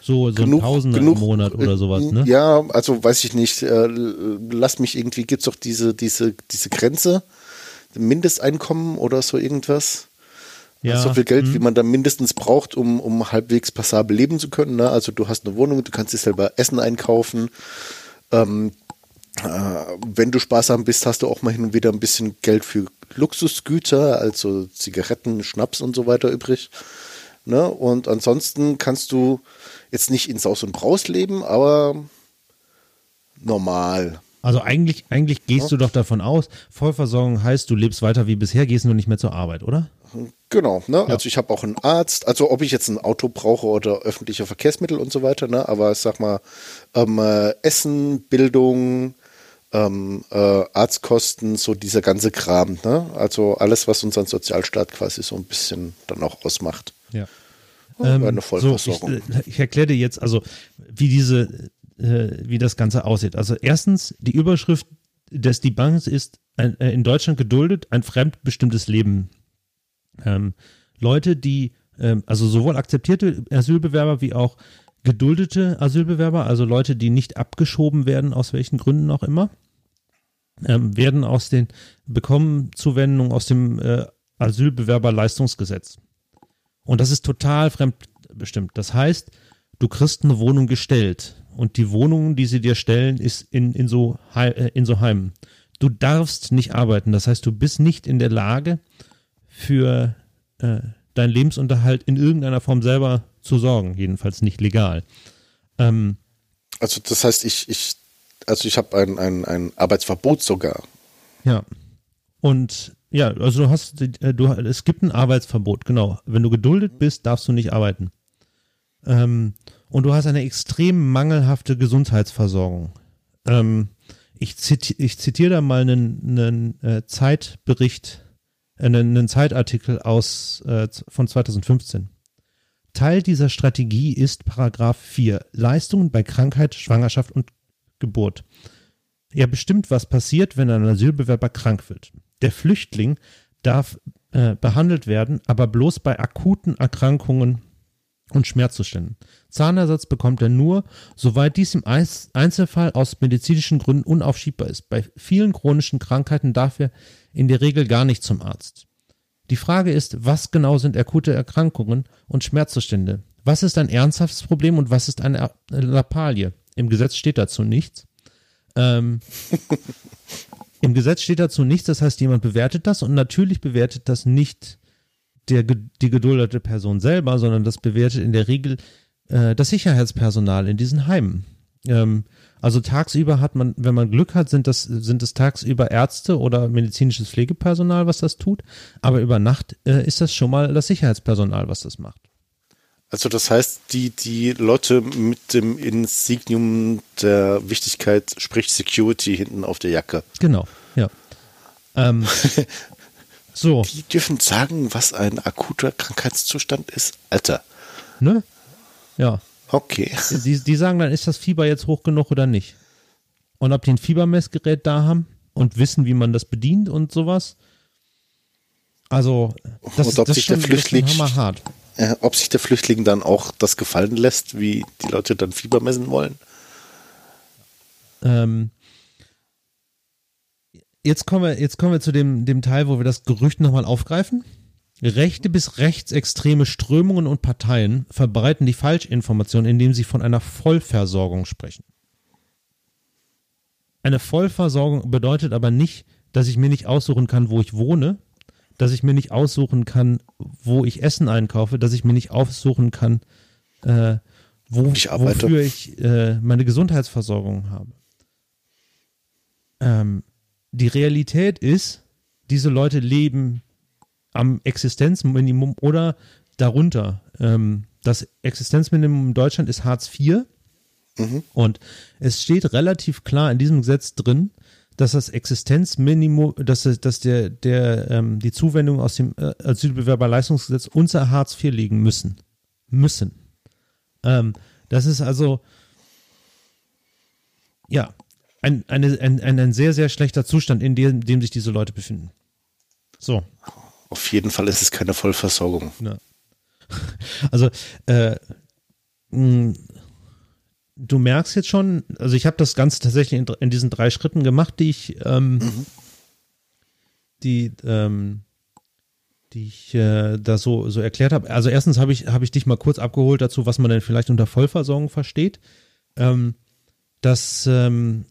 So, so genug, Tausender genug, im Monat oder sowas, ne? Ja, also weiß ich nicht. Äh, lass mich irgendwie, gibt es doch diese, diese, diese Grenze, Mindesteinkommen oder so irgendwas. Ja, so viel Geld, mh. wie man da mindestens braucht, um, um halbwegs passabel leben zu können. Ne? Also du hast eine Wohnung, du kannst dir selber Essen einkaufen, ähm, äh, wenn du sparsam bist, hast du auch mal hin und wieder ein bisschen Geld für Luxusgüter, also Zigaretten, Schnaps und so weiter übrig. Ne? Und ansonsten kannst du jetzt nicht in Saus und Braus leben, aber normal. Also eigentlich, eigentlich gehst ja. du doch davon aus, Vollversorgung heißt, du lebst weiter wie bisher, gehst nur nicht mehr zur Arbeit, oder? Genau, ne? Ja. Also ich habe auch einen Arzt, also ob ich jetzt ein Auto brauche oder öffentliche Verkehrsmittel und so weiter, ne? Aber sag mal, ähm, äh, Essen, Bildung, ähm, äh, Arztkosten, so dieser ganze Kram, ne? Also alles, was unseren Sozialstaat quasi so ein bisschen dann auch ausmacht. Ja. Ähm, eine Vollversorgung. So, ich, ich erkläre dir jetzt also, wie diese, äh, wie das Ganze aussieht. Also erstens, die Überschrift des Debunks ist ein, äh, in Deutschland geduldet ein fremdbestimmtes Leben ähm, Leute, die, ähm, also sowohl akzeptierte Asylbewerber wie auch geduldete Asylbewerber, also Leute, die nicht abgeschoben werden, aus welchen Gründen auch immer, ähm, werden aus den, bekommen Zuwendung aus dem äh, Asylbewerberleistungsgesetz. Und das ist total fremdbestimmt. Das heißt, du kriegst eine Wohnung gestellt und die Wohnung, die sie dir stellen, ist in, in, so, äh, in so Heimen. Du darfst nicht arbeiten. Das heißt, du bist nicht in der Lage, für äh, deinen Lebensunterhalt in irgendeiner Form selber zu sorgen, jedenfalls nicht legal. Ähm, also das heißt, ich, ich, also ich habe ein, ein, ein Arbeitsverbot sogar. Ja. Und ja, also du hast, äh, du, es gibt ein Arbeitsverbot, genau. Wenn du geduldet bist, darfst du nicht arbeiten. Ähm, und du hast eine extrem mangelhafte Gesundheitsversorgung. Ähm, ich, ziti ich zitiere da mal einen, einen äh, Zeitbericht einen, einen Zeitartikel aus äh, von 2015. Teil dieser Strategie ist Paragraph 4, Leistungen bei Krankheit, Schwangerschaft und Geburt. Er bestimmt, was passiert, wenn ein Asylbewerber krank wird. Der Flüchtling darf äh, behandelt werden, aber bloß bei akuten Erkrankungen und Schmerzzuständen. Zahnersatz bekommt er nur, soweit dies im Einzelfall aus medizinischen Gründen unaufschiebbar ist. Bei vielen chronischen Krankheiten darf er in der Regel gar nicht zum Arzt. Die Frage ist, was genau sind akute Erkrankungen und Schmerzzustände? Was ist ein ernsthaftes Problem und was ist eine Lappalie? Im Gesetz steht dazu nichts. Ähm, Im Gesetz steht dazu nichts, das heißt, jemand bewertet das und natürlich bewertet das nicht der, die geduldete Person selber, sondern das bewertet in der Regel äh, das Sicherheitspersonal in diesen Heimen. Ähm, also tagsüber hat man, wenn man Glück hat, sind das, sind es tagsüber Ärzte oder medizinisches Pflegepersonal, was das tut. Aber über Nacht äh, ist das schon mal das Sicherheitspersonal, was das macht. Also das heißt, die, die Leute mit dem Insignium der Wichtigkeit, sprich Security hinten auf der Jacke. Genau, ja. Ähm, so. Die dürfen sagen, was ein akuter Krankheitszustand ist. Alter. Ne? Ja. Okay. Die, die sagen dann, ist das Fieber jetzt hoch genug oder nicht? Und ob die ein Fiebermessgerät da haben und wissen, wie man das bedient und sowas. Also, das, und ob das sich der Flüchtling, hammerhart. Äh, ob sich der Flüchtling dann auch das gefallen lässt, wie die Leute dann Fieber messen wollen. Ähm, jetzt kommen wir, jetzt kommen wir zu dem, dem Teil, wo wir das Gerücht nochmal aufgreifen. Rechte bis rechtsextreme Strömungen und Parteien verbreiten die Falschinformation, indem sie von einer Vollversorgung sprechen. Eine Vollversorgung bedeutet aber nicht, dass ich mir nicht aussuchen kann, wo ich wohne, dass ich mir nicht aussuchen kann, wo ich Essen einkaufe, dass ich mir nicht aussuchen kann, äh, wo, ich wofür ich äh, meine Gesundheitsversorgung habe. Ähm, die Realität ist, diese Leute leben am Existenzminimum oder darunter. Ähm, das Existenzminimum in Deutschland ist Hartz IV. Mhm. Und es steht relativ klar in diesem Gesetz drin, dass das Existenzminimum, dass, dass der, der, ähm, die Zuwendung aus dem äh, Asylbewerberleistungsgesetz unter Hartz IV liegen müssen. Müssen. Ähm, das ist also, ja, ein, eine, ein, ein, ein sehr, sehr schlechter Zustand, in dem, in dem sich diese Leute befinden. So. Auf jeden Fall ist es keine Vollversorgung. Ja. Also, äh, mh, du merkst jetzt schon, also ich habe das Ganze tatsächlich in, in, diesen drei Schritten gemacht, die ich, ähm, mhm. die, ähm, die ich äh, da so, so erklärt habe. Also erstens habe ich, hab ich dich mal kurz abgeholt dazu, was man denn vielleicht unter Vollversorgung versteht. Ähm, das ähm,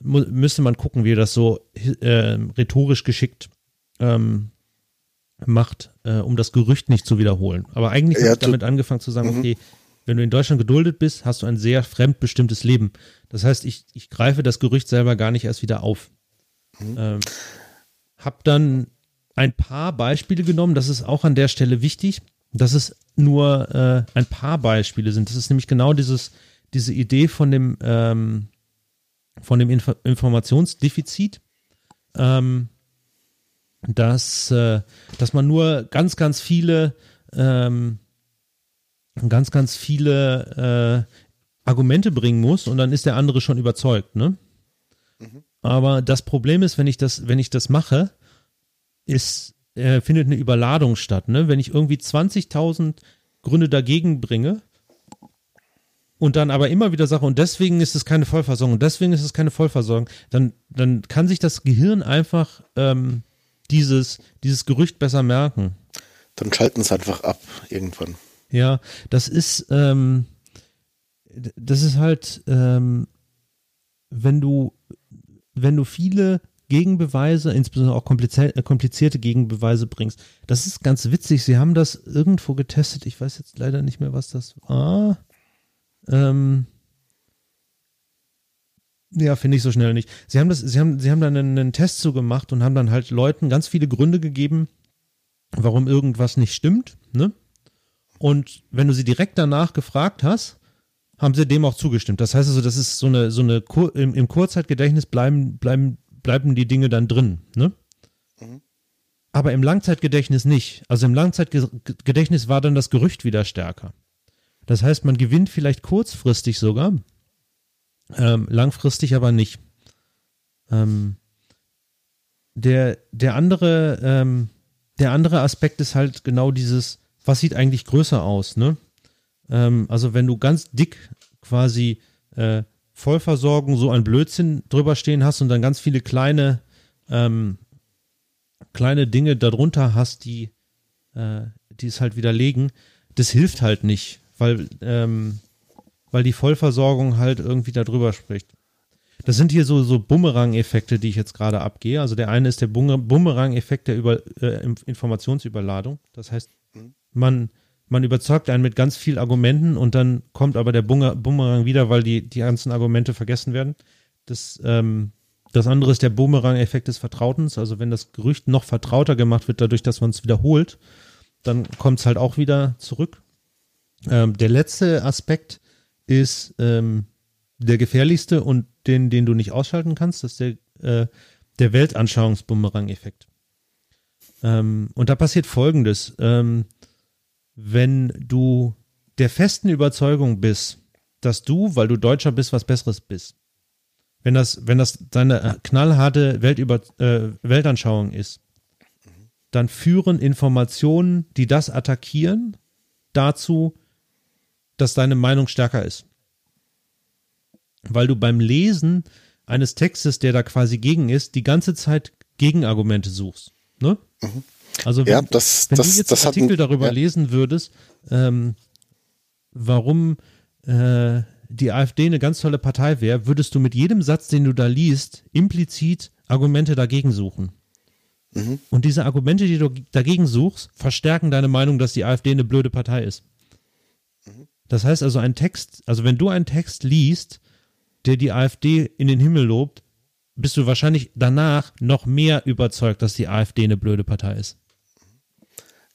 müsste man gucken, wie das so äh, rhetorisch geschickt ähm, macht, äh, um das Gerücht nicht zu wiederholen. Aber eigentlich ja, habe ich damit angefangen zu sagen, mhm. okay, wenn du in Deutschland geduldet bist, hast du ein sehr fremdbestimmtes Leben. Das heißt, ich, ich greife das Gerücht selber gar nicht erst wieder auf. Mhm. Ähm, hab dann ein paar Beispiele genommen, das ist auch an der Stelle wichtig, dass es nur äh, ein paar Beispiele sind. Das ist nämlich genau dieses, diese Idee von dem, ähm, von dem Inf Informationsdefizit. Ähm, dass, äh, dass man nur ganz, ganz viele, ähm, ganz, ganz viele äh, Argumente bringen muss und dann ist der andere schon überzeugt, ne? Mhm. Aber das Problem ist, wenn ich das, wenn ich das mache, ist, äh, findet eine Überladung statt, ne? Wenn ich irgendwie 20.000 Gründe dagegen bringe, und dann aber immer wieder sage, und deswegen ist es keine Vollversorgung, und deswegen ist es keine Vollversorgung, dann, dann kann sich das Gehirn einfach ähm, dieses, dieses Gerücht besser merken. Dann schalten es einfach ab irgendwann. Ja, das ist, ähm, das ist halt, ähm, wenn du, wenn du viele Gegenbeweise, insbesondere auch äh, komplizierte Gegenbeweise bringst. Das ist ganz witzig. Sie haben das irgendwo getestet. Ich weiß jetzt leider nicht mehr, was das war. Ähm, ja, finde ich so schnell nicht. Sie haben das, sie haben, sie haben dann einen, einen Test so gemacht und haben dann halt Leuten ganz viele Gründe gegeben, warum irgendwas nicht stimmt, ne? Und wenn du sie direkt danach gefragt hast, haben sie dem auch zugestimmt. Das heißt also, das ist so eine, so eine, im, im Kurzzeitgedächtnis bleiben, bleiben, bleiben die Dinge dann drin, ne? Mhm. aber im Langzeitgedächtnis nicht. Also im Langzeitgedächtnis war dann das Gerücht wieder stärker. Das heißt, man gewinnt vielleicht kurzfristig sogar, ähm, langfristig aber nicht. Ähm, der, der andere, ähm, der andere Aspekt ist halt genau dieses, was sieht eigentlich größer aus, ne? Ähm, also wenn du ganz dick quasi äh, Vollversorgung so ein Blödsinn drüber stehen hast und dann ganz viele kleine, ähm, kleine Dinge darunter hast, die, äh, die es halt widerlegen, das hilft halt nicht, weil, ähm, weil die Vollversorgung halt irgendwie darüber spricht. Das sind hier so, so Bumerang-Effekte, die ich jetzt gerade abgehe. Also der eine ist der Bumerang-Effekt der Über, äh, Informationsüberladung. Das heißt, man, man überzeugt einen mit ganz vielen Argumenten und dann kommt aber der Bumerang wieder, weil die, die ganzen Argumente vergessen werden. Das, ähm, das andere ist der Bumerang-Effekt des Vertrautens. Also wenn das Gerücht noch vertrauter gemacht wird, dadurch, dass man es wiederholt, dann kommt es halt auch wieder zurück. Ähm, der letzte Aspekt ist ähm, der gefährlichste und den, den du nicht ausschalten kannst, das ist der, äh, der Weltanschauungsbumerang-Effekt. Ähm, und da passiert Folgendes. Ähm, wenn du der festen Überzeugung bist, dass du, weil du Deutscher bist, was Besseres bist, wenn das, wenn das deine knallharte Weltüber, äh, Weltanschauung ist, dann führen Informationen, die das attackieren, dazu, dass deine Meinung stärker ist weil du beim Lesen eines Textes, der da quasi gegen ist, die ganze Zeit Gegenargumente suchst. Ne? Mhm. Also wenn, ja, das, wenn das, du jetzt das einen Artikel ein, darüber ja. lesen würdest, ähm, warum äh, die AfD eine ganz tolle Partei wäre, würdest du mit jedem Satz, den du da liest, implizit Argumente dagegen suchen. Mhm. Und diese Argumente, die du dagegen suchst, verstärken deine Meinung, dass die AfD eine blöde Partei ist. Das heißt also, ein Text, also wenn du einen Text liest, der die AfD in den Himmel lobt, bist du wahrscheinlich danach noch mehr überzeugt, dass die AfD eine blöde Partei ist.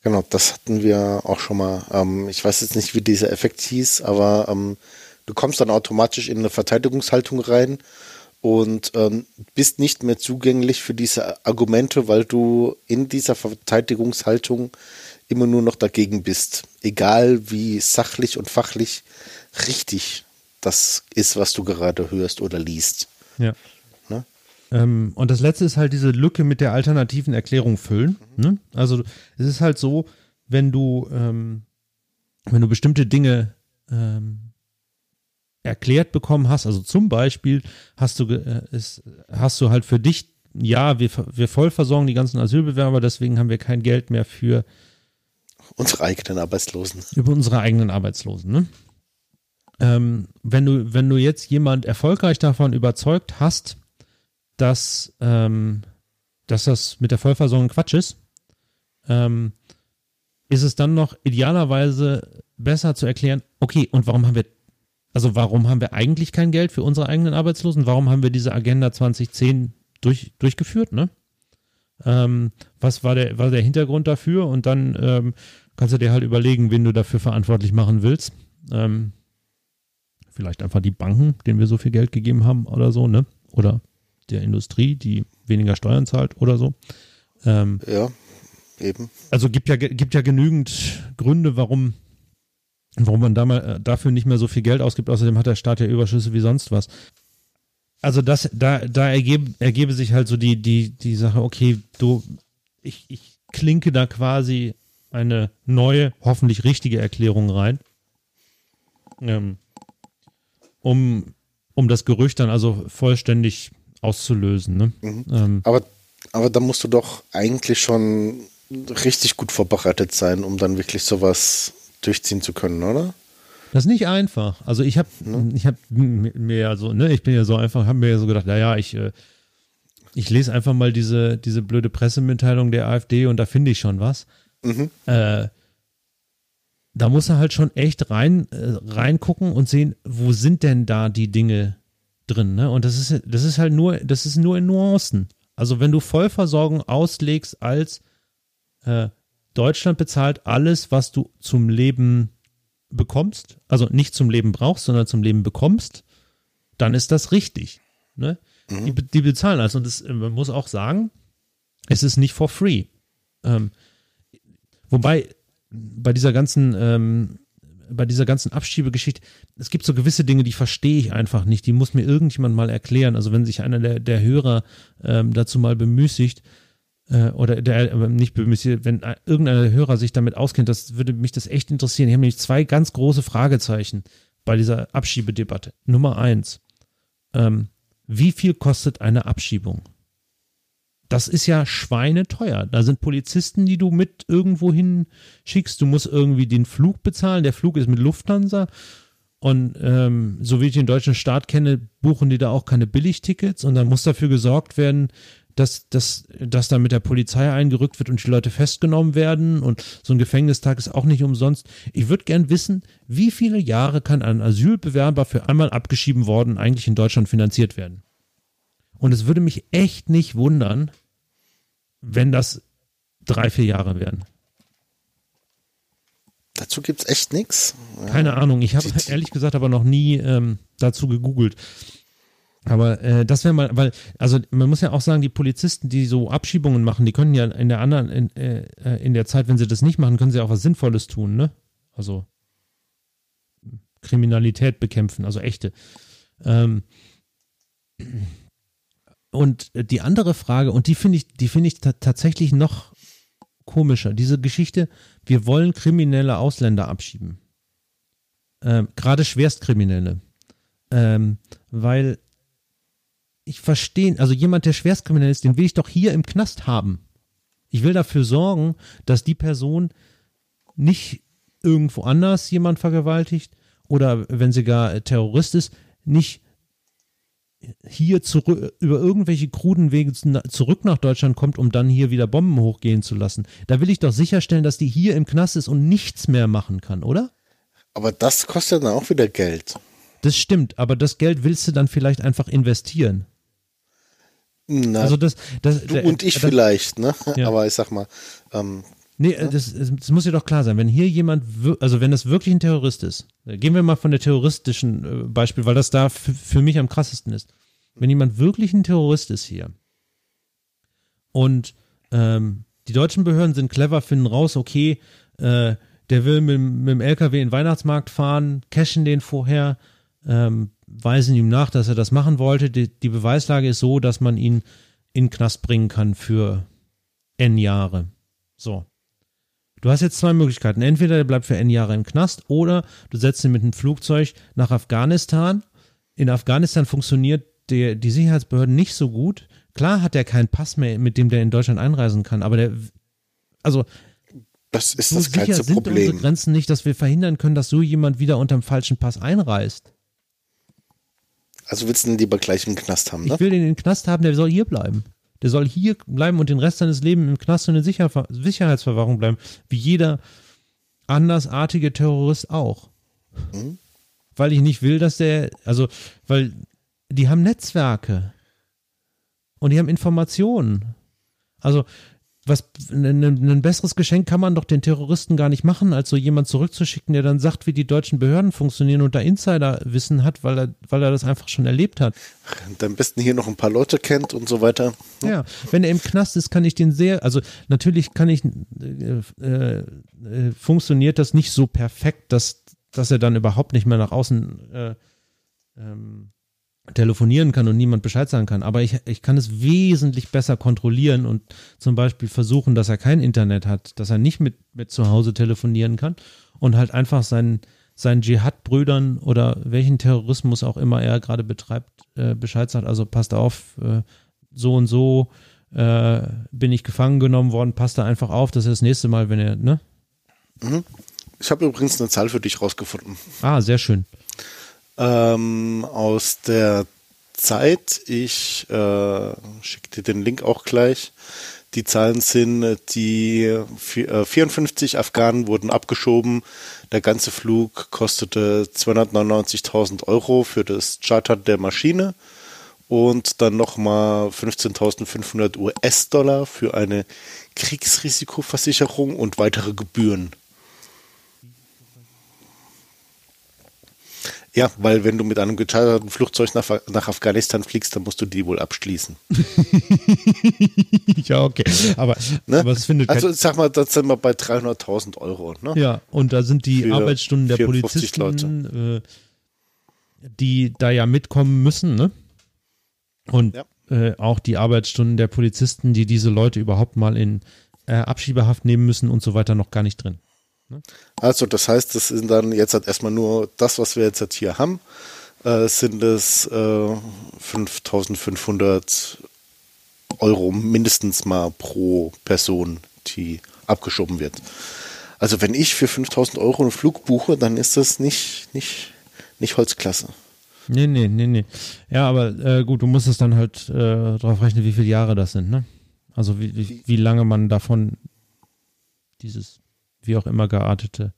Genau, das hatten wir auch schon mal. Ähm, ich weiß jetzt nicht, wie dieser Effekt hieß, aber ähm, du kommst dann automatisch in eine Verteidigungshaltung rein und ähm, bist nicht mehr zugänglich für diese Argumente, weil du in dieser Verteidigungshaltung immer nur noch dagegen bist. Egal wie sachlich und fachlich richtig das ist, was du gerade hörst oder liest. Ja. Ne? Ähm, und das letzte ist halt diese Lücke mit der alternativen Erklärung füllen. Mhm. Ne? Also es ist halt so, wenn du, ähm, wenn du bestimmte Dinge ähm, erklärt bekommen hast, also zum Beispiel hast du, äh, ist, hast du halt für dich, ja, wir, wir voll versorgen die ganzen Asylbewerber, deswegen haben wir kein Geld mehr für unsere eigenen Arbeitslosen. Über unsere eigenen Arbeitslosen, ne? ähm, wenn du, wenn du jetzt jemand erfolgreich davon überzeugt hast, dass, ähm, dass das mit der Vollversorgung Quatsch ist, ähm, ist es dann noch idealerweise besser zu erklären, okay, und warum haben wir, also warum haben wir eigentlich kein Geld für unsere eigenen Arbeitslosen? Warum haben wir diese Agenda 2010 durch, durchgeführt, ne? Ähm, was war der, war der Hintergrund dafür? Und dann ähm, kannst du dir halt überlegen, wen du dafür verantwortlich machen willst. Ähm, vielleicht einfach die Banken, denen wir so viel Geld gegeben haben oder so, ne? Oder der Industrie, die weniger Steuern zahlt oder so. Ähm, ja, eben. Also gibt ja, gibt ja genügend Gründe, warum, warum man da mal, äh, dafür nicht mehr so viel Geld ausgibt. Außerdem hat der Staat ja Überschüsse wie sonst was. Also das, da, da ergebe, ergebe sich halt so die, die, die Sache, okay, du, ich, ich klinke da quasi eine neue, hoffentlich richtige Erklärung rein. Ähm, um, um das Gerücht dann also vollständig auszulösen. Ne? Mhm. Ähm, aber, aber da musst du doch eigentlich schon richtig gut vorbereitet sein, um dann wirklich sowas durchziehen zu können, oder? Das ist nicht einfach. Also ich habe, ne? ich habe mir ja so, ne, ich bin ja so einfach, habe mir ja so gedacht, naja, ich, äh, ich lese einfach mal diese, diese blöde Pressemitteilung der AfD und da finde ich schon was. Mhm. Äh, da muss er halt schon echt rein äh, reingucken und sehen, wo sind denn da die Dinge drin, ne? Und das ist das ist halt nur das ist nur in Nuancen. Also wenn du Vollversorgung auslegst als äh, Deutschland bezahlt alles, was du zum Leben bekommst, also nicht zum Leben brauchst, sondern zum Leben bekommst, dann ist das richtig. Ne? Mhm. Die, die bezahlen also und das, man muss auch sagen, es ist nicht for free. Ähm, wobei bei dieser ganzen ähm, bei dieser ganzen Abschiebegeschichte, es gibt so gewisse Dinge, die verstehe ich einfach nicht. Die muss mir irgendjemand mal erklären. Also wenn sich einer der, der Hörer ähm, dazu mal bemüßigt, äh, oder der nicht wenn äh, irgendeiner Hörer sich damit auskennt, das würde mich das echt interessieren. Ich habe nämlich zwei ganz große Fragezeichen bei dieser Abschiebedebatte. Nummer eins, ähm, wie viel kostet eine Abschiebung? das ist ja schweineteuer. Da sind Polizisten, die du mit irgendwo hinschickst. Du musst irgendwie den Flug bezahlen. Der Flug ist mit Lufthansa. Und ähm, so wie ich den deutschen Staat kenne, buchen die da auch keine Billigtickets. Und dann muss dafür gesorgt werden, dass, dass, dass da mit der Polizei eingerückt wird und die Leute festgenommen werden. Und so ein Gefängnistag ist auch nicht umsonst. Ich würde gern wissen, wie viele Jahre kann ein Asylbewerber für einmal abgeschieben worden eigentlich in Deutschland finanziert werden? Und es würde mich echt nicht wundern, wenn das drei, vier Jahre werden. Dazu gibt es echt nichts. Keine Ahnung. Ich habe ehrlich gesagt aber noch nie ähm, dazu gegoogelt. Aber äh, das wäre mal, weil, also man muss ja auch sagen, die Polizisten, die so Abschiebungen machen, die können ja in der anderen, in, äh, in der Zeit, wenn sie das nicht machen, können sie auch was Sinnvolles tun, ne? Also Kriminalität bekämpfen, also echte. Ähm, und die andere Frage, und die finde ich, die finde ich tatsächlich noch komischer. Diese Geschichte, wir wollen kriminelle Ausländer abschieben. Ähm, Gerade Schwerstkriminelle. Ähm, weil ich verstehe, also jemand, der schwerstkriminell ist, den will ich doch hier im Knast haben. Ich will dafür sorgen, dass die Person nicht irgendwo anders jemand vergewaltigt oder wenn sie gar Terrorist ist, nicht hier zurück, über irgendwelche kruden Wege zurück nach Deutschland kommt, um dann hier wieder Bomben hochgehen zu lassen. Da will ich doch sicherstellen, dass die hier im Knast ist und nichts mehr machen kann, oder? Aber das kostet dann auch wieder Geld. Das stimmt, aber das Geld willst du dann vielleicht einfach investieren. Na, also das, das, du und ich das, vielleicht, ne? Ja. Aber ich sag mal, ähm, Nee, ja? das, das, muss dir doch klar sein. Wenn hier jemand, also wenn das wirklich ein Terrorist ist, gehen wir mal von der terroristischen äh, Beispiel, weil das da für mich am krassesten ist. Wenn jemand wirklich ein Terrorist ist hier und ähm, die deutschen Behörden sind clever, finden raus, okay, äh, der will mit, mit dem LKW in den Weihnachtsmarkt fahren, cashen den vorher, ähm, weisen ihm nach, dass er das machen wollte. Die, die Beweislage ist so, dass man ihn in den Knast bringen kann für N Jahre. So. Du hast jetzt zwei Möglichkeiten. Entweder er bleibt für N Jahre im Knast oder du setzt ihn mit einem Flugzeug nach Afghanistan. In Afghanistan funktioniert der, die Sicherheitsbehörden nicht so gut. Klar hat er keinen Pass mehr, mit dem der in Deutschland einreisen kann, aber der, also das ist so das kleinste sind Problem. unsere Grenzen nicht, dass wir verhindern können, dass so jemand wieder unter dem falschen Pass einreist. Also willst du ihn lieber gleich im Knast haben, ne? Ich will den in den Knast haben, der soll hier bleiben. Der soll hier bleiben und den Rest seines Lebens im Knast und in Sicher Sicherheitsverwahrung bleiben, wie jeder andersartige Terrorist auch. Mhm. Weil ich nicht will, dass der, also, weil die haben Netzwerke und die haben Informationen. Also, was ein, besseres Geschenk kann man doch den Terroristen gar nicht machen, als so jemand zurückzuschicken, der dann sagt, wie die deutschen Behörden funktionieren und da Insiderwissen hat, weil er, weil er das einfach schon erlebt hat. Und am besten hier noch ein paar Leute kennt und so weiter. Ja, wenn er im Knast ist, kann ich den sehr, also natürlich kann ich, äh, äh, funktioniert das nicht so perfekt, dass, dass er dann überhaupt nicht mehr nach außen äh, ähm, telefonieren kann und niemand Bescheid sagen kann. Aber ich, ich kann es wesentlich besser kontrollieren und zum Beispiel versuchen, dass er kein Internet hat, dass er nicht mit, mit zu Hause telefonieren kann und halt einfach seinen, seinen Dschihad-Brüdern oder welchen Terrorismus auch immer er gerade betreibt, äh, Bescheid sagt. Also passt auf, äh, so und so äh, bin ich gefangen genommen worden, passt da einfach auf, dass er das nächste Mal, wenn er, ne? Mhm. Ich habe übrigens eine Zahl für dich rausgefunden. Ah, sehr schön ähm, aus der Zeit. Ich äh, schicke dir den Link auch gleich. Die Zahlen sind, die 54 äh, Afghanen wurden abgeschoben. Der ganze Flug kostete 299.000 Euro für das Charter der Maschine und dann nochmal 15.500 US-Dollar für eine Kriegsrisikoversicherung und weitere Gebühren. Ja, weil wenn du mit einem gecharterten Flugzeug nach, nach Afghanistan fliegst, dann musst du die wohl abschließen. ja, okay. Aber, Ne? aber es findet Also ich sag mal, da sind wir bei 300.000 Euro. Ne? Ja, und da sind die Für Arbeitsstunden der 54 Polizisten, äh, die da ja mitkommen müssen, ne? Und Ja. äh, auch die Arbeitsstunden der Polizisten, die diese Leute überhaupt mal in äh, Abschiebehaft nehmen müssen und so weiter, noch gar nicht drin. Also das heißt, das sind dann jetzt halt erstmal nur das, was wir jetzt halt hier haben, äh, sind es äh, 5500 Euro mindestens mal pro Person, die abgeschoben wird. Also wenn ich für 5000 Euro einen Flug buche, dann ist das nicht, nicht, nicht Holzklasse. Nee, nee, nee, nee. Ja, aber äh, gut, du musst es dann halt äh, drauf rechnen, wie viele Jahre das sind, ne? Also wie, wie, wie lange man davon dieses, wie auch immer geartete.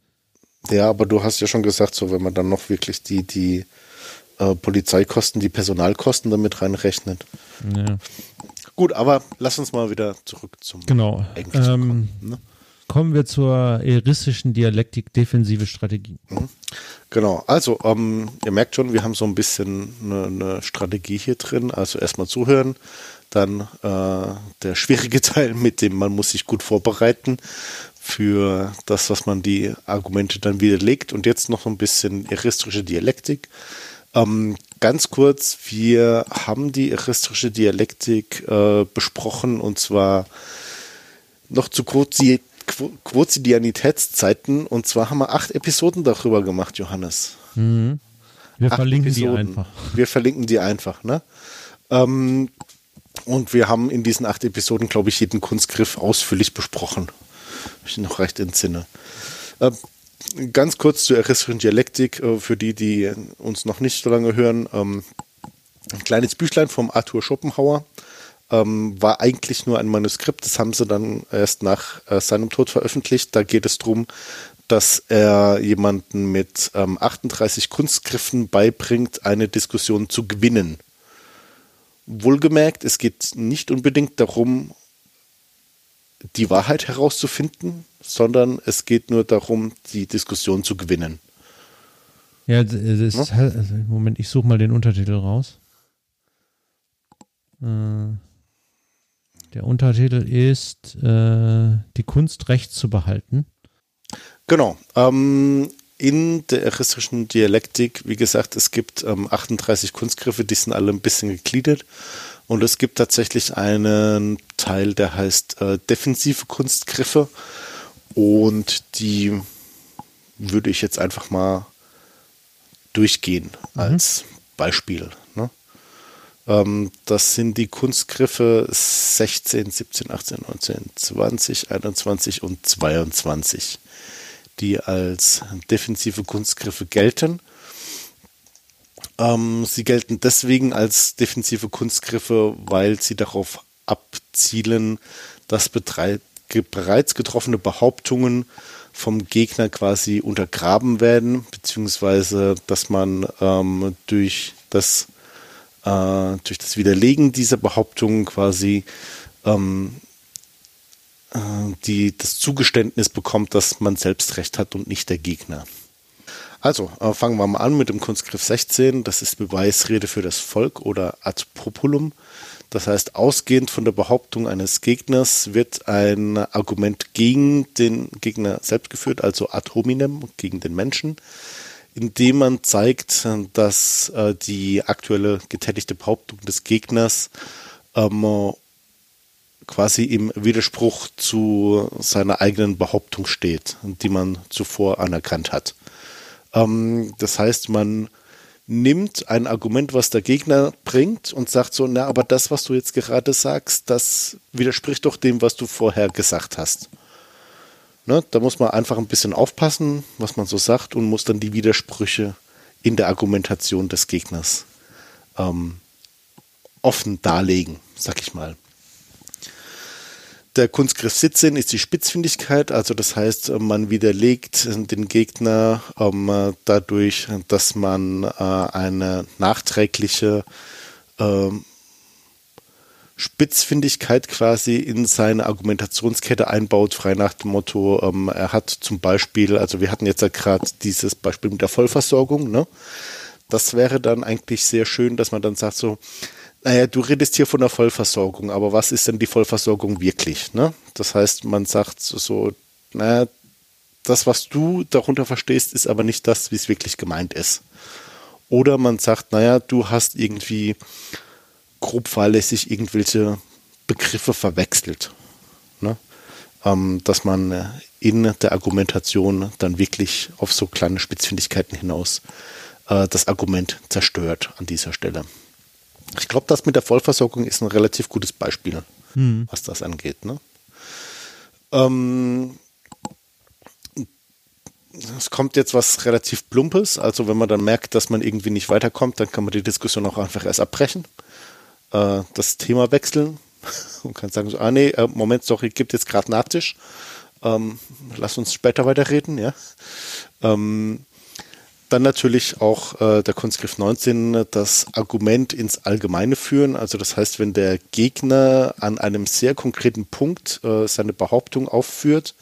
Ja, aber du hast ja schon gesagt, so wenn man dann noch wirklich die, die äh, Polizeikosten, die Personalkosten damit reinrechnet. Ja. Gut, aber lass uns mal wieder zurück zum Genau. Englisch Ähm, kommen. Ne? kommen wir zur eristischen Dialektik defensive Strategie. Genau, also ähm, ihr merkt schon, wir haben so ein bisschen eine, eine Strategie hier drin. Also erstmal zuhören, dann äh, der schwierige Teil, mit dem man muss sich gut vorbereiten für das, was man die Argumente dann widerlegt. Und jetzt noch ein bisschen eristische Dialektik. Ähm, ganz kurz, wir haben die eristische Dialektik äh, besprochen und zwar noch zu Quozi Quo- Quotidianitätszeiten und zwar haben wir acht Episoden darüber gemacht, Johannes. Wir Acht verlinken die Episoden. einfach. Wir verlinken die einfach, ne? Ähm, und wir haben in diesen acht Episoden, glaube ich, jeden Kunstgriff ausführlich besprochen. Ich noch recht entsinne. Äh, ganz kurz zur eristischen Dialektik, äh, für die, die uns noch nicht so lange hören. Ähm, ein kleines Büchlein vom Arthur Schopenhauer. Ähm, war eigentlich nur ein Manuskript, das haben sie dann erst nach äh, seinem Tod veröffentlicht. Da geht es darum, dass er jemanden mit ähm, 38 Kunstgriffen beibringt, eine Diskussion zu gewinnen. Wohlgemerkt, es geht nicht unbedingt darum, die Wahrheit herauszufinden, sondern es geht nur darum, die Diskussion zu gewinnen. Ja, das ist, also, Moment, ich suche mal den Untertitel raus. Äh, der Untertitel ist äh, Die Kunst recht zu behalten. Genau. Ähm, in der eristischen Dialektik, wie gesagt, es gibt ähm, 38 Kunstgriffe, die sind alle ein bisschen gegliedert. Und es gibt tatsächlich einen Teil, der heißt äh, defensive Kunstgriffe. Und die würde ich jetzt einfach mal durchgehen als Beispiel. Ne? Ähm, das sind die Kunstgriffe 16, 17, 18, 19, 20, 21 und 22 die als defensive Kunstgriffe gelten. Ähm, sie gelten deswegen als defensive Kunstgriffe, weil sie darauf abzielen, dass bereits getroffene Behauptungen vom Gegner quasi untergraben werden, beziehungsweise dass man ähm, durch, das, äh, durch das Widerlegen dieser Behauptungen quasi ähm, äh, die das Zugeständnis bekommt, dass man selbst recht hat und nicht der Gegner. Also, äh, fangen wir mal an mit dem Kunstgriff 16. Das ist Beweisrede für das Volk oder ad populum. Das heißt, ausgehend von der Behauptung eines Gegners wird ein Argument gegen den Gegner selbst geführt, also ad hominem, gegen den Menschen, indem man zeigt, dass äh, die aktuelle getätigte Behauptung des Gegners ähm, quasi im Widerspruch zu seiner eigenen Behauptung steht, die man zuvor anerkannt hat. Ähm, das heißt, man nimmt ein Argument, was der Gegner bringt und sagt so, na, aber das, was du jetzt gerade sagst, das widerspricht doch dem, was du vorher gesagt hast. Ne, da muss man einfach ein bisschen aufpassen, was man so sagt und muss dann die Widersprüche in der Argumentation des Gegners ähm, offen darlegen, sag ich mal. Der Kunstgriff 17 ist die Spitzfindigkeit, also das heißt, man widerlegt den Gegner ähm, dadurch, dass man äh, eine nachträgliche ähm, Spitzfindigkeit quasi in seine Argumentationskette einbaut, frei nach dem Motto, ähm, er hat zum Beispiel, also wir hatten jetzt ja gerade dieses Beispiel mit der Vollversorgung, ne? Das wäre dann eigentlich sehr schön, dass man dann sagt so, Naja, du redest hier von der Vollversorgung, aber was ist denn die Vollversorgung wirklich? Ne? Das heißt, man sagt so, naja, das, was du darunter verstehst, ist aber nicht das, wie es wirklich gemeint ist. Oder man sagt, naja, du hast irgendwie grob fahrlässig irgendwelche Begriffe verwechselt. Ne? Ähm, dass man in der Argumentation dann wirklich auf so kleine Spitzfindigkeiten hinaus äh, das Argument zerstört an dieser Stelle. Ich glaube, das mit der Vollversorgung ist ein relativ gutes Beispiel, hm. was das angeht. Ne? Ähm, es kommt jetzt was relativ Plumpes. Also wenn man dann merkt, dass man irgendwie nicht weiterkommt, dann kann man die Diskussion auch einfach erst abbrechen, äh, das Thema wechseln und kann sagen, so, ah nee, äh, Moment, sorry, gibt jetzt gerade Nachtisch. Ähm, lass uns später weiterreden, ja. Ähm, dann natürlich auch äh, der Kunstgriff 19 das Argument ins Allgemeine führen. Also das heißt, wenn der Gegner an einem sehr konkreten Punkt äh, seine Behauptung aufführt,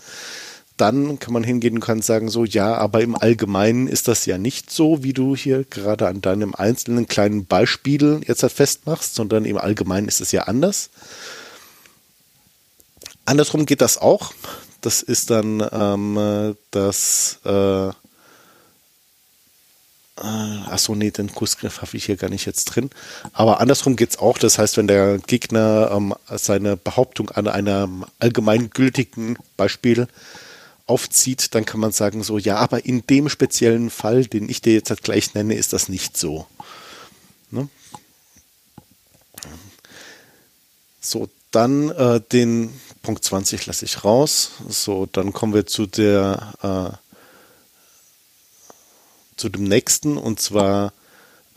dann kann man hingehen und kann sagen, so ja, aber im Allgemeinen ist das ja nicht so, wie du hier gerade an deinem einzelnen kleinen Beispiel jetzt halt festmachst, sondern im Allgemeinen ist es ja anders. Andersrum geht das auch. Das ist dann ähm, das äh, äh, achso, nee, den Kussgriff habe ich hier gar nicht jetzt drin. Aber andersrum geht es auch. Das heißt, wenn der Gegner ähm, seine Behauptung an einem allgemeingültigen Beispiel aufzieht, dann kann man sagen so, ja, aber in dem speziellen Fall, den ich dir jetzt halt gleich nenne, ist das nicht so. Ne? So, dann äh, den Punkt 20 lasse ich raus. So, dann kommen wir zu der äh, zu dem nächsten und zwar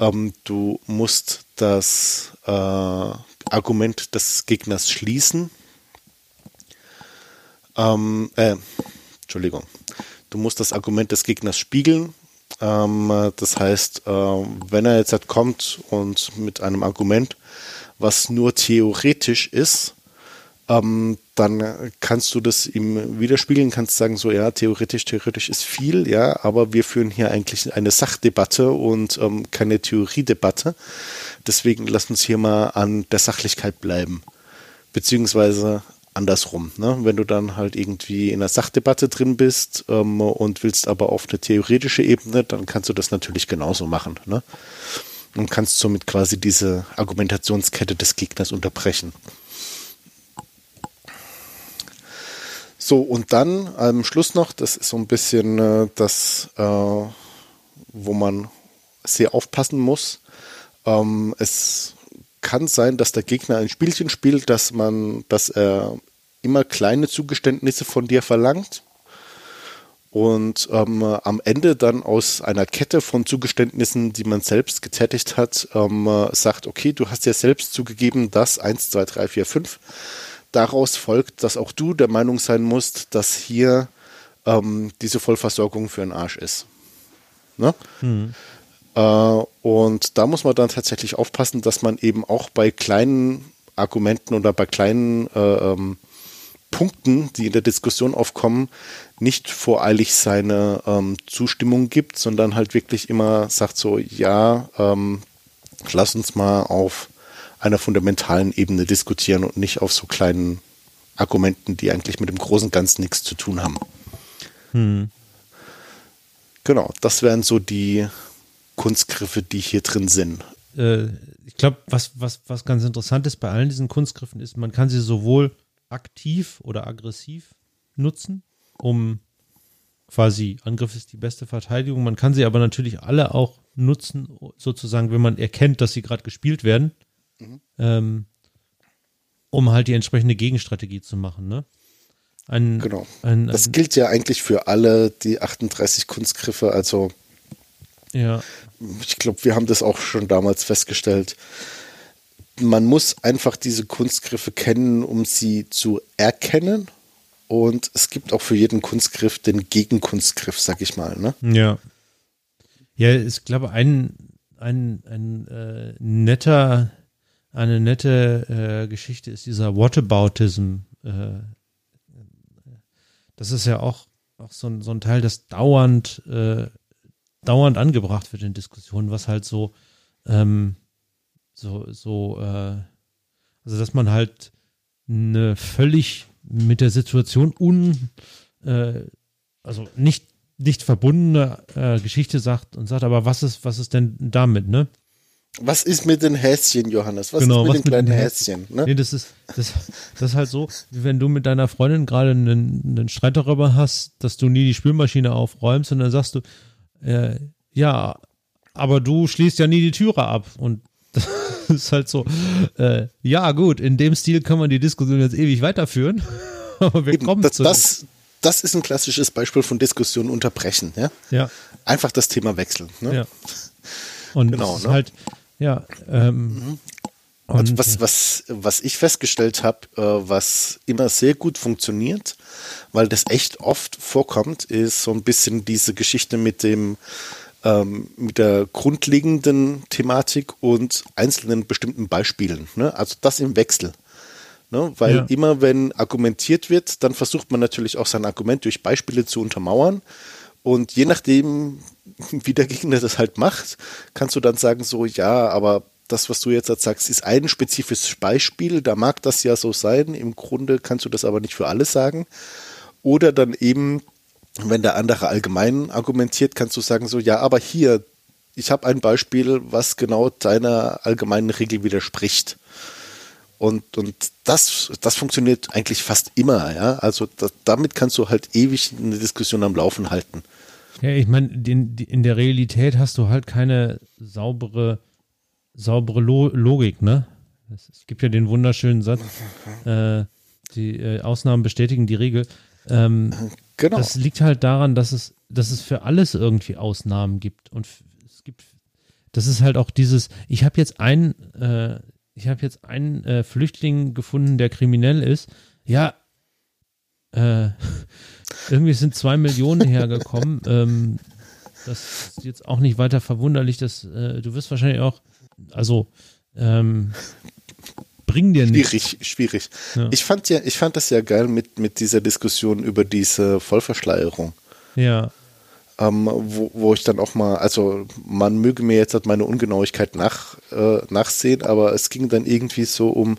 ähm, du musst das äh, Argument des Gegners schließen. Ähm, äh, Entschuldigung. Du musst das Argument des Gegners spiegeln. Ähm, das heißt, äh, wenn er jetzt halt kommt und mit einem Argument, was nur theoretisch ist, ähm, dann kannst du das ihm widerspiegeln, kannst sagen, so ja, theoretisch, theoretisch ist viel, ja, aber wir führen hier eigentlich eine Sachdebatte und ähm, keine Theoriedebatte. Deswegen lass uns hier mal an der Sachlichkeit bleiben. Beziehungsweise andersrum. Ne? Wenn du dann halt irgendwie in einer Sachdebatte drin bist ähm, und willst aber auf eine theoretische Ebene, dann kannst du das natürlich genauso machen. Ne? Und kannst somit quasi diese Argumentationskette des Gegners unterbrechen. So, und dann am Schluss noch, das ist so ein bisschen äh, das, äh, wo man sehr aufpassen muss. Ähm, es kann sein, dass der Gegner ein Spielchen spielt, dass man, dass er immer kleine Zugeständnisse von dir verlangt und ähm, am Ende dann aus einer Kette von Zugeständnissen, die man selbst getätigt hat, ähm, sagt, okay, du hast ja selbst zugegeben, dass 1, 2, 3, 4, 5 daraus folgt, dass auch du der Meinung sein musst, dass hier ähm, diese Vollversorgung für einen Arsch ist. Ne? Mhm. Äh, und da muss man dann tatsächlich aufpassen, dass man eben auch bei kleinen Argumenten oder bei kleinen äh, ähm, Punkten, die in der Diskussion aufkommen, nicht voreilig seine ähm, Zustimmung gibt, sondern halt wirklich immer sagt so, ja, ähm, lass uns mal auf einer fundamentalen Ebene diskutieren und nicht auf so kleinen Argumenten, die eigentlich mit dem großen Ganzen nichts zu tun haben. Hm. Genau, das wären so die Kunstgriffe, die hier drin sind. Äh, ich glaube, was, was, was ganz interessant ist bei allen diesen Kunstgriffen ist, man kann sie sowohl aktiv oder aggressiv nutzen, um quasi Angriff ist die beste Verteidigung. Man kann sie aber natürlich alle auch nutzen, sozusagen, wenn man erkennt, dass sie gerade gespielt werden Mhm. Ähm, um halt die entsprechende Gegenstrategie zu machen, ne? Ein, genau. Ein, das ein, gilt ja eigentlich für alle die 38 Kunstgriffe. Also, ja. ich glaube, wir haben das auch schon damals festgestellt. Man muss einfach diese Kunstgriffe kennen, um sie zu erkennen. Und es gibt auch für jeden Kunstgriff den Gegenkunstgriff, sag ich mal. Ne? Ja. Ja, ich glaube, ein, ein, ein äh, netter eine nette äh, Geschichte ist dieser Whataboutism. Äh, das ist ja auch, auch so, ein, so ein Teil, das dauernd, äh, dauernd angebracht wird in Diskussionen, was halt so, ähm, so, so, äh, also dass man halt eine völlig mit der Situation un, äh, also nicht, nicht verbundene äh, Geschichte sagt und sagt, aber was ist, was ist denn damit, ne? Was ist mit den Häschen, Johannes? Was Genau, ist mit was den kleinen mit den Häschen? Ne? Nee, das ist, das, das ist halt so, wie wenn du mit deiner Freundin gerade einen, einen Streit darüber hast, dass du nie die Spülmaschine aufräumst und dann sagst du, äh, ja, aber du schließt ja nie die Türe ab. Und das ist halt so, äh, ja, gut, in dem Stil kann man die Diskussion jetzt ewig weiterführen. Aber wir Eben, kommen das, zu. das, das ist ein klassisches Beispiel von Diskussion unterbrechen. Ja? ja, Einfach das Thema wechseln. Ne? ja. Und Genau, das ist ne? halt, ja, ähm, Also und, was, was, was ich festgestellt habe, äh, was immer sehr gut funktioniert, weil das echt oft vorkommt, ist so ein bisschen diese Geschichte mit dem ähm, mit der grundlegenden Thematik und einzelnen bestimmten Beispielen. Ne? Also das im Wechsel. Ne? Weil Ja. immer wenn argumentiert wird, dann versucht man natürlich auch sein Argument durch Beispiele zu untermauern. Und je nachdem, wie der Gegner das halt macht, kannst du dann sagen, so, ja, aber das, was du jetzt sagst, ist ein spezifisches Beispiel, da mag das ja so sein. Im Grunde kannst du das aber nicht für alles sagen. Oder dann eben, wenn der andere allgemein argumentiert, kannst du sagen, so, ja, aber hier, ich habe ein Beispiel, was genau deiner allgemeinen Regel widerspricht. Und, und das, das funktioniert eigentlich fast immer, ja. Also das, damit kannst du halt ewig eine Diskussion am Laufen halten. ja, ich meine, in der Realität hast du halt keine saubere, saubere Lo Logik, ne? Es gibt ja den wunderschönen Satz, äh, die äh, Ausnahmen bestätigen die Regel. Ähm, Genau. Das liegt halt daran, dass es, dass es für alles irgendwie Ausnahmen gibt. Und es gibt, das ist halt auch dieses, ich habe jetzt einen, äh, ich habe jetzt einen äh, Flüchtling gefunden, der kriminell ist. Ja, äh, irgendwie sind zwei Millionen hergekommen. ähm, das ist jetzt auch nicht weiter verwunderlich, dass äh, du wirst wahrscheinlich auch, also ähm, bring dir nichts. Schwierig, schwierig. Ja. Ich fand ja, ich fand das ja geil mit, mit dieser Diskussion über diese Vollverschleierung. Ja, ähm, wo, wo ich dann auch mal, also man möge mir jetzt halt meine Ungenauigkeit nach, äh, nachsehen, aber es ging dann irgendwie so um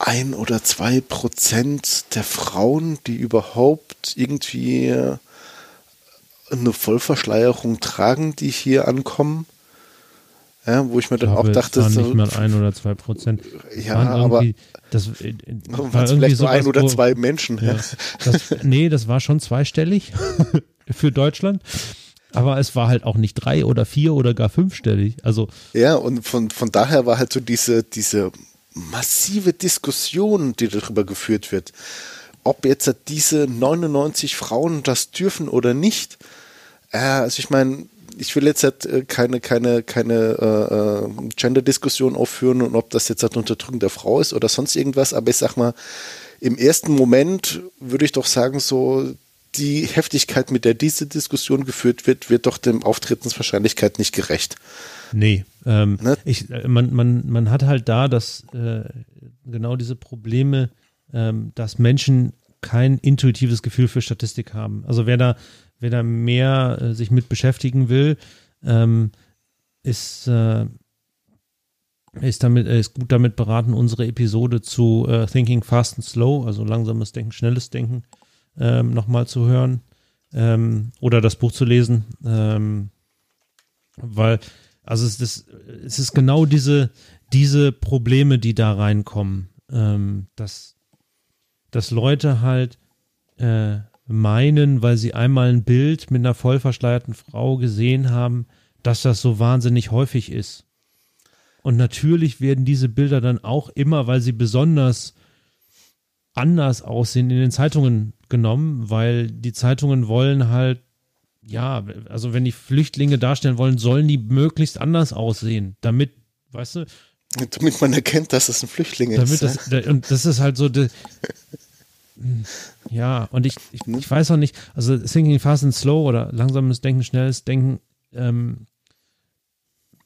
ein oder zwei Prozent der Frauen, die überhaupt irgendwie eine Vollverschleierung tragen, die hier ankommen. Ja, wo ich mir ich dann glaube, auch dachte, waren so, nicht mal ein oder zwei Prozent. ja, aber das äh, äh, war vielleicht nur ein oder zwei Menschen. Ja, das, nee, das war schon zweistellig für Deutschland. Aber es war halt auch nicht drei oder vier oder gar fünfstellig. Also, Ja, und von, von daher war halt so diese, diese massive Diskussion, die darüber geführt wird, ob jetzt diese 99 Frauen das dürfen oder nicht. Äh, also ich meine, ich will jetzt halt äh, keine, keine, keine äh, äh, Gender-Diskussion aufführen und ob das jetzt halt Unterdrückung der Frau ist oder sonst irgendwas, aber ich sag mal, im ersten Moment würde ich doch sagen, so die Heftigkeit, mit der diese Diskussion geführt wird, wird doch dem Auftretenswahrscheinlichkeit nicht gerecht. nee. Ähm, Ne? ich, äh, man, man, man hat halt da das, äh, genau diese Probleme, ähm, dass Menschen kein intuitives Gefühl für Statistik haben. Also wer da, wer da mehr äh, sich mit beschäftigen will, ähm, ist, äh, ist, damit, ist gut damit beraten, unsere Episode zu äh, Thinking Fast and Slow, also langsames Denken, schnelles Denken, ähm, nochmal zu hören ähm, oder das Buch zu lesen. Ähm, weil, also es ist, es ist genau diese, diese Probleme, die da reinkommen, ähm, dass, dass Leute halt äh, meinen, weil sie einmal ein Bild mit einer vollverschleierten Frau gesehen haben, dass das so wahnsinnig häufig ist. Und natürlich werden diese Bilder dann auch immer, weil sie besonders anders aussehen, in den Zeitungen genommen, weil die Zeitungen wollen halt, ja, also wenn die Flüchtlinge darstellen wollen, sollen die möglichst anders aussehen, damit, weißt du, Damit man erkennt, dass es ein Flüchtling ist. das, da- und das ist halt so, de, ja, und ich, ich, ich weiß auch nicht, also Thinking Fast and Slow oder langsames Denken, schnelles Denken ähm,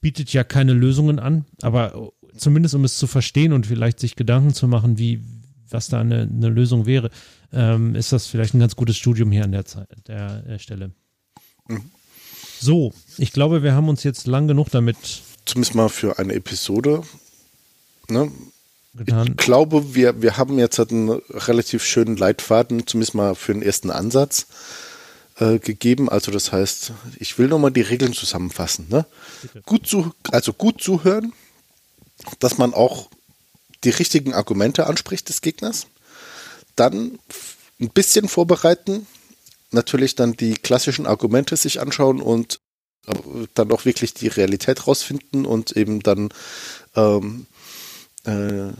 bietet ja keine Lösungen an, aber zumindest um es zu verstehen und vielleicht sich Gedanken zu machen, wie, was da eine, eine Lösung wäre, ähm, ist das vielleicht ein ganz gutes Studium hier an der, Zeit, der, der Stelle. So, ich glaube, wir haben uns jetzt lang genug damit zumindest mal für eine Episode. Ne? Getan. Ich glaube, wir, wir haben jetzt halt einen relativ schönen Leitfaden, zumindest mal für den ersten Ansatz äh, gegeben. Also das heißt, ich will nochmal die Regeln zusammenfassen. Ne? Gut zu, also gut zuhören, dass man auch die richtigen Argumente anspricht des Gegners. Dann ein bisschen vorbereiten, natürlich dann die klassischen Argumente sich anschauen und äh, dann auch wirklich die Realität rausfinden und eben dann ähm, äh,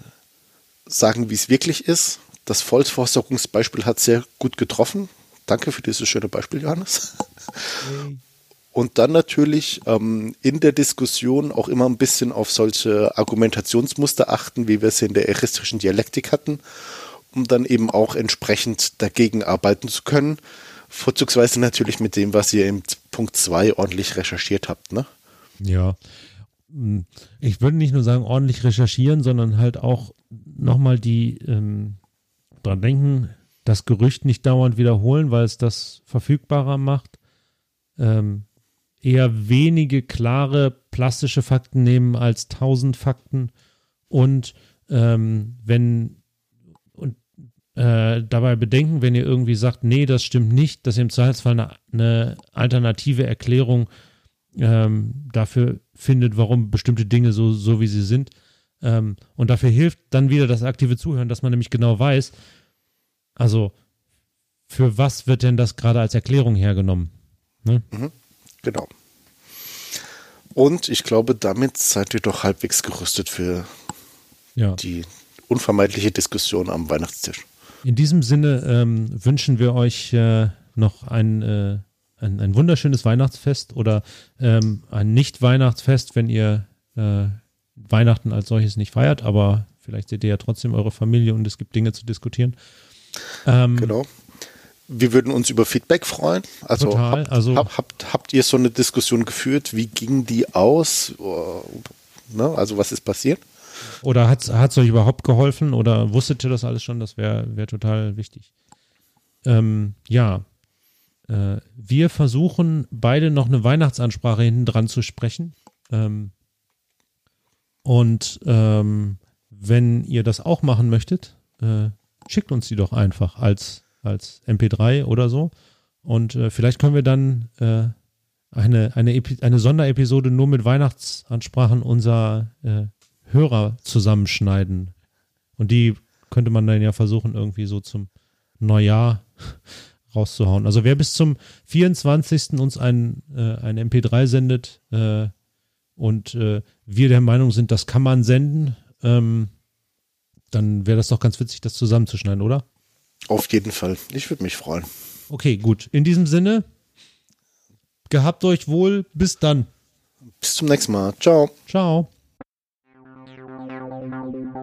sagen, wie es wirklich ist. Das Vollversorgungsbeispiel hat sehr gut getroffen. Danke für dieses schöne Beispiel, Johannes. Und dann natürlich ähm, in der Diskussion auch immer ein bisschen auf solche Argumentationsmuster achten, wie wir es in der eristrischen Dialektik hatten, um dann eben auch entsprechend dagegen arbeiten zu können. Vorzugsweise natürlich mit dem, was ihr im Punkt 2 ordentlich recherchiert habt, ne? Ja. Hm, ich würde nicht nur sagen, ordentlich recherchieren, sondern halt auch nochmal die ähm, dran denken, das Gerücht nicht dauernd wiederholen, weil es das verfügbarer macht. Ähm, eher wenige klare plastische Fakten nehmen als tausend Fakten und ähm, wenn äh, dabei bedenken, wenn ihr irgendwie sagt, nee, das stimmt nicht, dass ihr im Zweifelsfall eine, eine alternative Erklärung ähm, dafür findet, warum bestimmte Dinge so, so wie sie sind. Ähm, und dafür hilft dann wieder das aktive Zuhören, dass man nämlich genau weiß, also für was wird denn das gerade als Erklärung hergenommen? Ne? Mhm, genau. Und ich glaube, damit seid ihr doch halbwegs gerüstet für ja. die unvermeidliche Diskussion am Weihnachtstisch. In diesem Sinne ähm, wünschen wir euch äh, noch ein, äh, ein, ein, wunderschönes Weihnachtsfest oder ähm, ein Nicht-Weihnachtsfest, wenn ihr äh, Weihnachten als solches nicht feiert, aber vielleicht seht ihr ja trotzdem eure Familie und es gibt Dinge zu diskutieren. Ähm, genau. Wir würden uns über Feedback freuen. Also, total, habt, also hab, habt, habt ihr so eine Diskussion geführt? Wie ging die aus? Ne? Also was ist passiert? Oder hat es euch überhaupt geholfen oder wusstet ihr das alles schon? Das wäre wär total wichtig. Ähm, ja, äh, wir versuchen beide noch eine Weihnachtsansprache hinten dran zu sprechen. Ähm, und ähm, wenn ihr das auch machen möchtet, äh, schickt uns die doch einfach als, als MP3 oder so. Und äh, vielleicht können wir dann äh, eine, eine, eine Sonderepisode nur mit Weihnachtsansprachen unserer äh, Hörer zusammenschneiden. Und die könnte man dann ja versuchen, irgendwie so zum Neujahr rauszuhauen. Also wer bis zum 24. uns ein, äh, ein MP3 sendet äh, und äh, wir der Meinung sind, das kann man senden, ähm, dann wäre das doch ganz witzig, das zusammenzuschneiden, oder? Auf jeden Fall. Ich würde mich freuen. Okay, gut. In diesem Sinne, gehabt euch wohl. Bis dann. Bis zum nächsten Mal. Ciao. Ciao.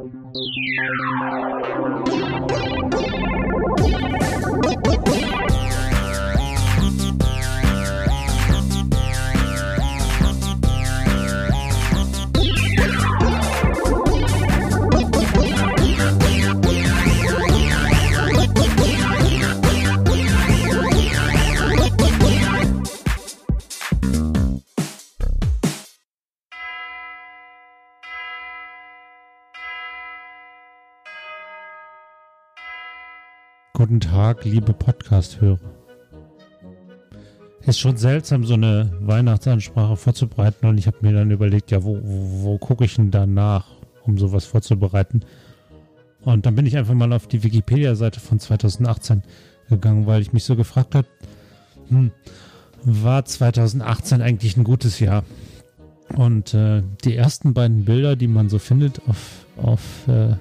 Thank you. Guten Tag, liebe Podcast-Hörer. Ist schon seltsam, so eine Weihnachtsansprache vorzubereiten und ich habe mir dann überlegt, ja, wo, wo, wo gucke ich denn danach, um sowas vorzubereiten? Und dann bin ich einfach mal auf die Wikipedia-Seite von 2018 gegangen, weil ich mich so gefragt habe, hm, war 2018 eigentlich ein gutes Jahr? Und äh, die ersten beiden Bilder, die man so findet auf, auf äh,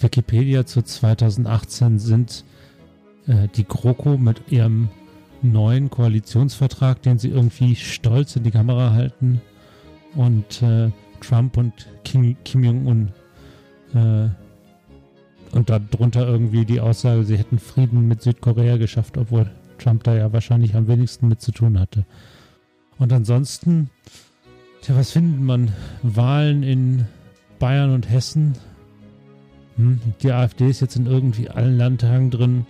Wikipedia zu 2018 sind äh, die GroKo mit ihrem neuen Koalitionsvertrag, den sie irgendwie stolz in die Kamera halten und äh, Trump und Kim, Kim Jong-un äh, und darunter irgendwie die Aussage, sie hätten Frieden mit Südkorea geschafft, obwohl Trump da ja wahrscheinlich am wenigsten mit zu tun hatte. Und ansonsten, tja, was findet man? Wahlen in Bayern und Hessen. Hm, die AfD ist jetzt in irgendwie allen Landtagen drin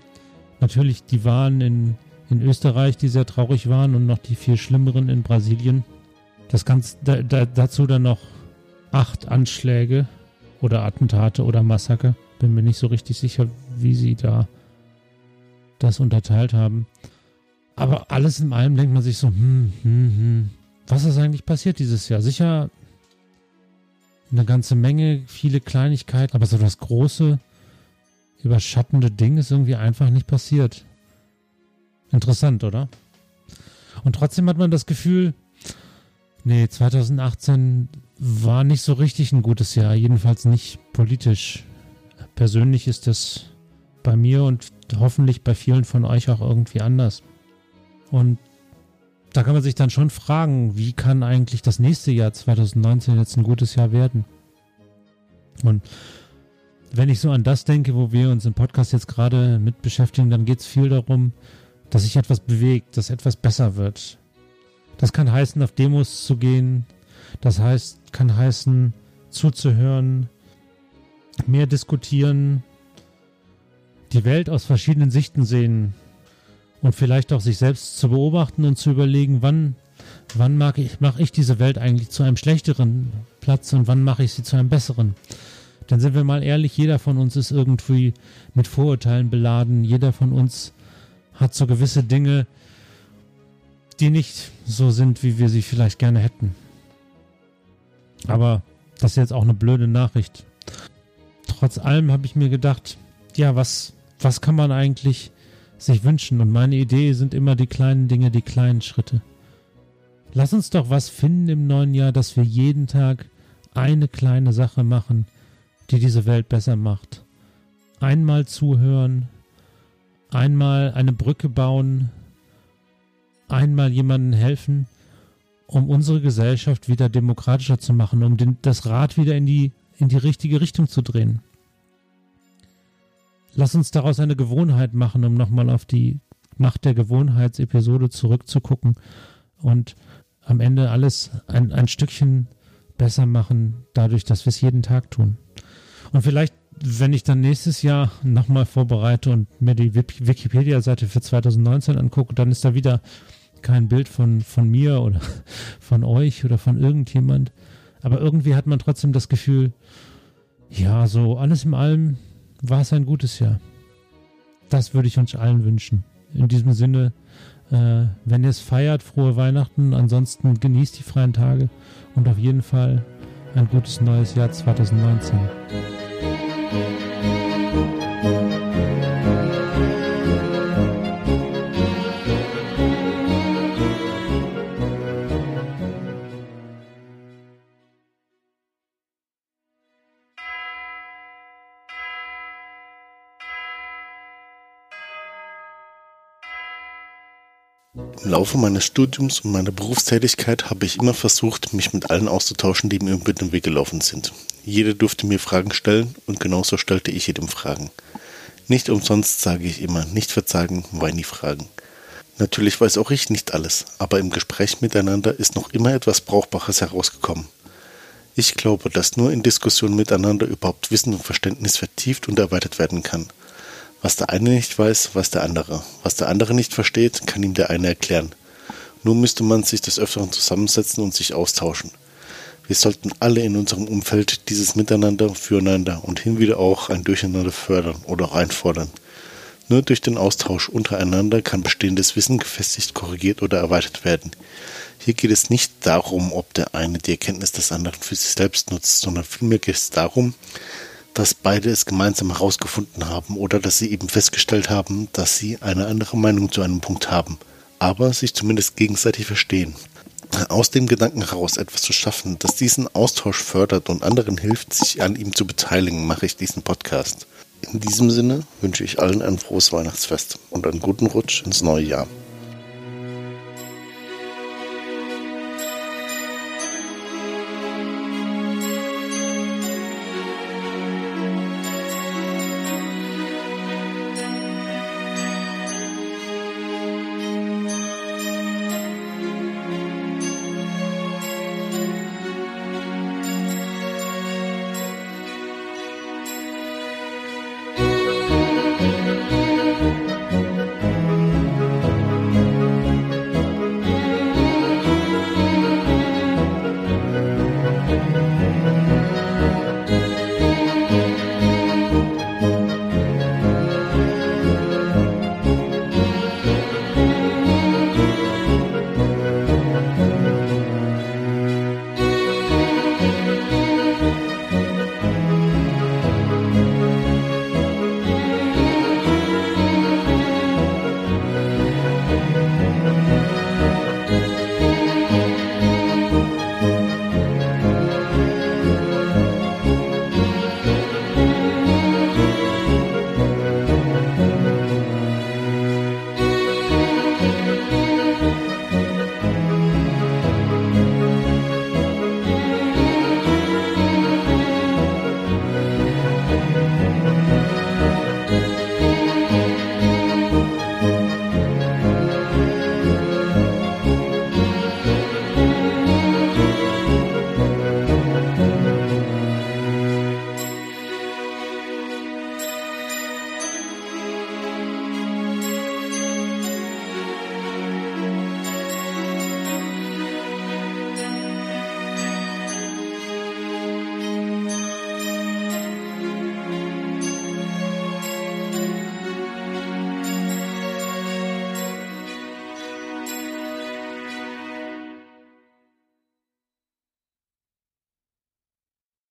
natürlich die Wahlen in, in Österreich, die sehr traurig waren und noch die viel schlimmeren in Brasilien. Das Ganze, da, da, dazu dann noch acht Anschläge oder Attentate oder Massaker. Bin mir nicht so richtig sicher, wie sie da das unterteilt haben. Aber alles in allem denkt man sich so, hm, hm, hm, was ist eigentlich passiert dieses Jahr? Sicher eine ganze Menge, viele Kleinigkeiten, aber so das große, überschattende Ding ist irgendwie einfach nicht passiert. Interessant, oder? Und trotzdem hat man das Gefühl, nee, 2018 war nicht so richtig ein gutes Jahr, jedenfalls nicht politisch. Persönlich ist das bei mir und hoffentlich bei vielen von euch auch irgendwie anders. Und da kann man sich dann schon fragen, wie kann eigentlich das nächste Jahr 2019 jetzt ein gutes Jahr werden? Und wenn ich so an das denke, wo wir uns im Podcast jetzt gerade mit beschäftigen, dann geht es viel darum, dass sich etwas bewegt, dass etwas besser wird. Das kann heißen, auf Demos zu gehen. Das heißt, kann heißen, zuzuhören, mehr diskutieren, die Welt aus verschiedenen Sichten sehen und vielleicht auch sich selbst zu beobachten und zu überlegen, wann, wann mag ich, mache ich diese Welt eigentlich zu einem schlechteren Platz und wann mache ich sie zu einem besseren. Denn sind wir mal ehrlich, jeder von uns ist irgendwie mit Vorurteilen beladen. Jeder von uns hat so gewisse Dinge, die nicht so sind, wie wir sie vielleicht gerne hätten. Aber das ist jetzt auch eine blöde Nachricht. Trotz allem habe ich mir gedacht, ja, was, was kann man eigentlich sich wünschen? Und meine Idee sind immer die kleinen Dinge, die kleinen Schritte. Lass uns doch was finden im neuen Jahr, dass wir jeden Tag eine kleine Sache machen, die diese Welt besser macht. Einmal zuhören, einmal eine Brücke bauen, einmal jemandem helfen, um unsere Gesellschaft wieder demokratischer zu machen, um den, das Rad wieder in die, in die richtige Richtung zu drehen. Lass uns daraus eine Gewohnheit machen, um nochmal auf die Macht der Gewohnheitsepisode zurückzugucken und am Ende alles ein, ein Stückchen besser machen, dadurch, dass wir es jeden Tag tun. Und vielleicht, wenn ich dann nächstes Jahr nochmal vorbereite und mir die Wikipedia-Seite für 2019 angucke, dann ist da wieder kein Bild von, von mir oder von euch oder von irgendjemand. Aber irgendwie hat man trotzdem das Gefühl, ja, so alles in allem war es ein gutes Jahr. Das würde ich uns allen wünschen. In diesem Sinne, äh, wenn ihr es feiert, frohe Weihnachten. Ansonsten genießt die freien Tage und auf jeden Fall ein gutes neues Jahr 2019. Im Laufe meines Studiums und meiner Berufstätigkeit habe ich immer versucht, mich mit allen auszutauschen, die mir über den Weg gelaufen sind. Jeder durfte mir Fragen stellen und genauso stellte ich jedem Fragen. Nicht umsonst sage ich immer, nicht verzagen, weil nie fragen. Natürlich weiß auch ich nicht alles, aber im Gespräch miteinander ist noch immer etwas Brauchbares herausgekommen. Ich glaube, dass nur in Diskussionen miteinander überhaupt Wissen und Verständnis vertieft und erweitert werden kann. Was der eine nicht weiß, weiß der andere. Was der andere nicht versteht, kann ihm der eine erklären. Nur müsste man sich des Öfteren zusammensetzen und sich austauschen. Wir sollten alle in unserem Umfeld dieses Miteinander, Füreinander und hin wieder auch ein Durcheinander fördern oder auch einfordern. Nur durch den Austausch untereinander kann bestehendes Wissen gefestigt, korrigiert oder erweitert werden. Hier geht es nicht darum, ob der eine die Erkenntnis des anderen für sich selbst nutzt, sondern vielmehr geht es darum, dass beide es gemeinsam herausgefunden haben oder dass sie eben festgestellt haben, dass sie eine andere Meinung zu einem Punkt haben, aber sich zumindest gegenseitig verstehen. Aus dem Gedanken heraus etwas zu schaffen, das diesen Austausch fördert und anderen hilft, sich an ihm zu beteiligen, mache ich diesen Podcast. In diesem Sinne wünsche ich allen ein frohes Weihnachtsfest und einen guten Rutsch ins neue Jahr.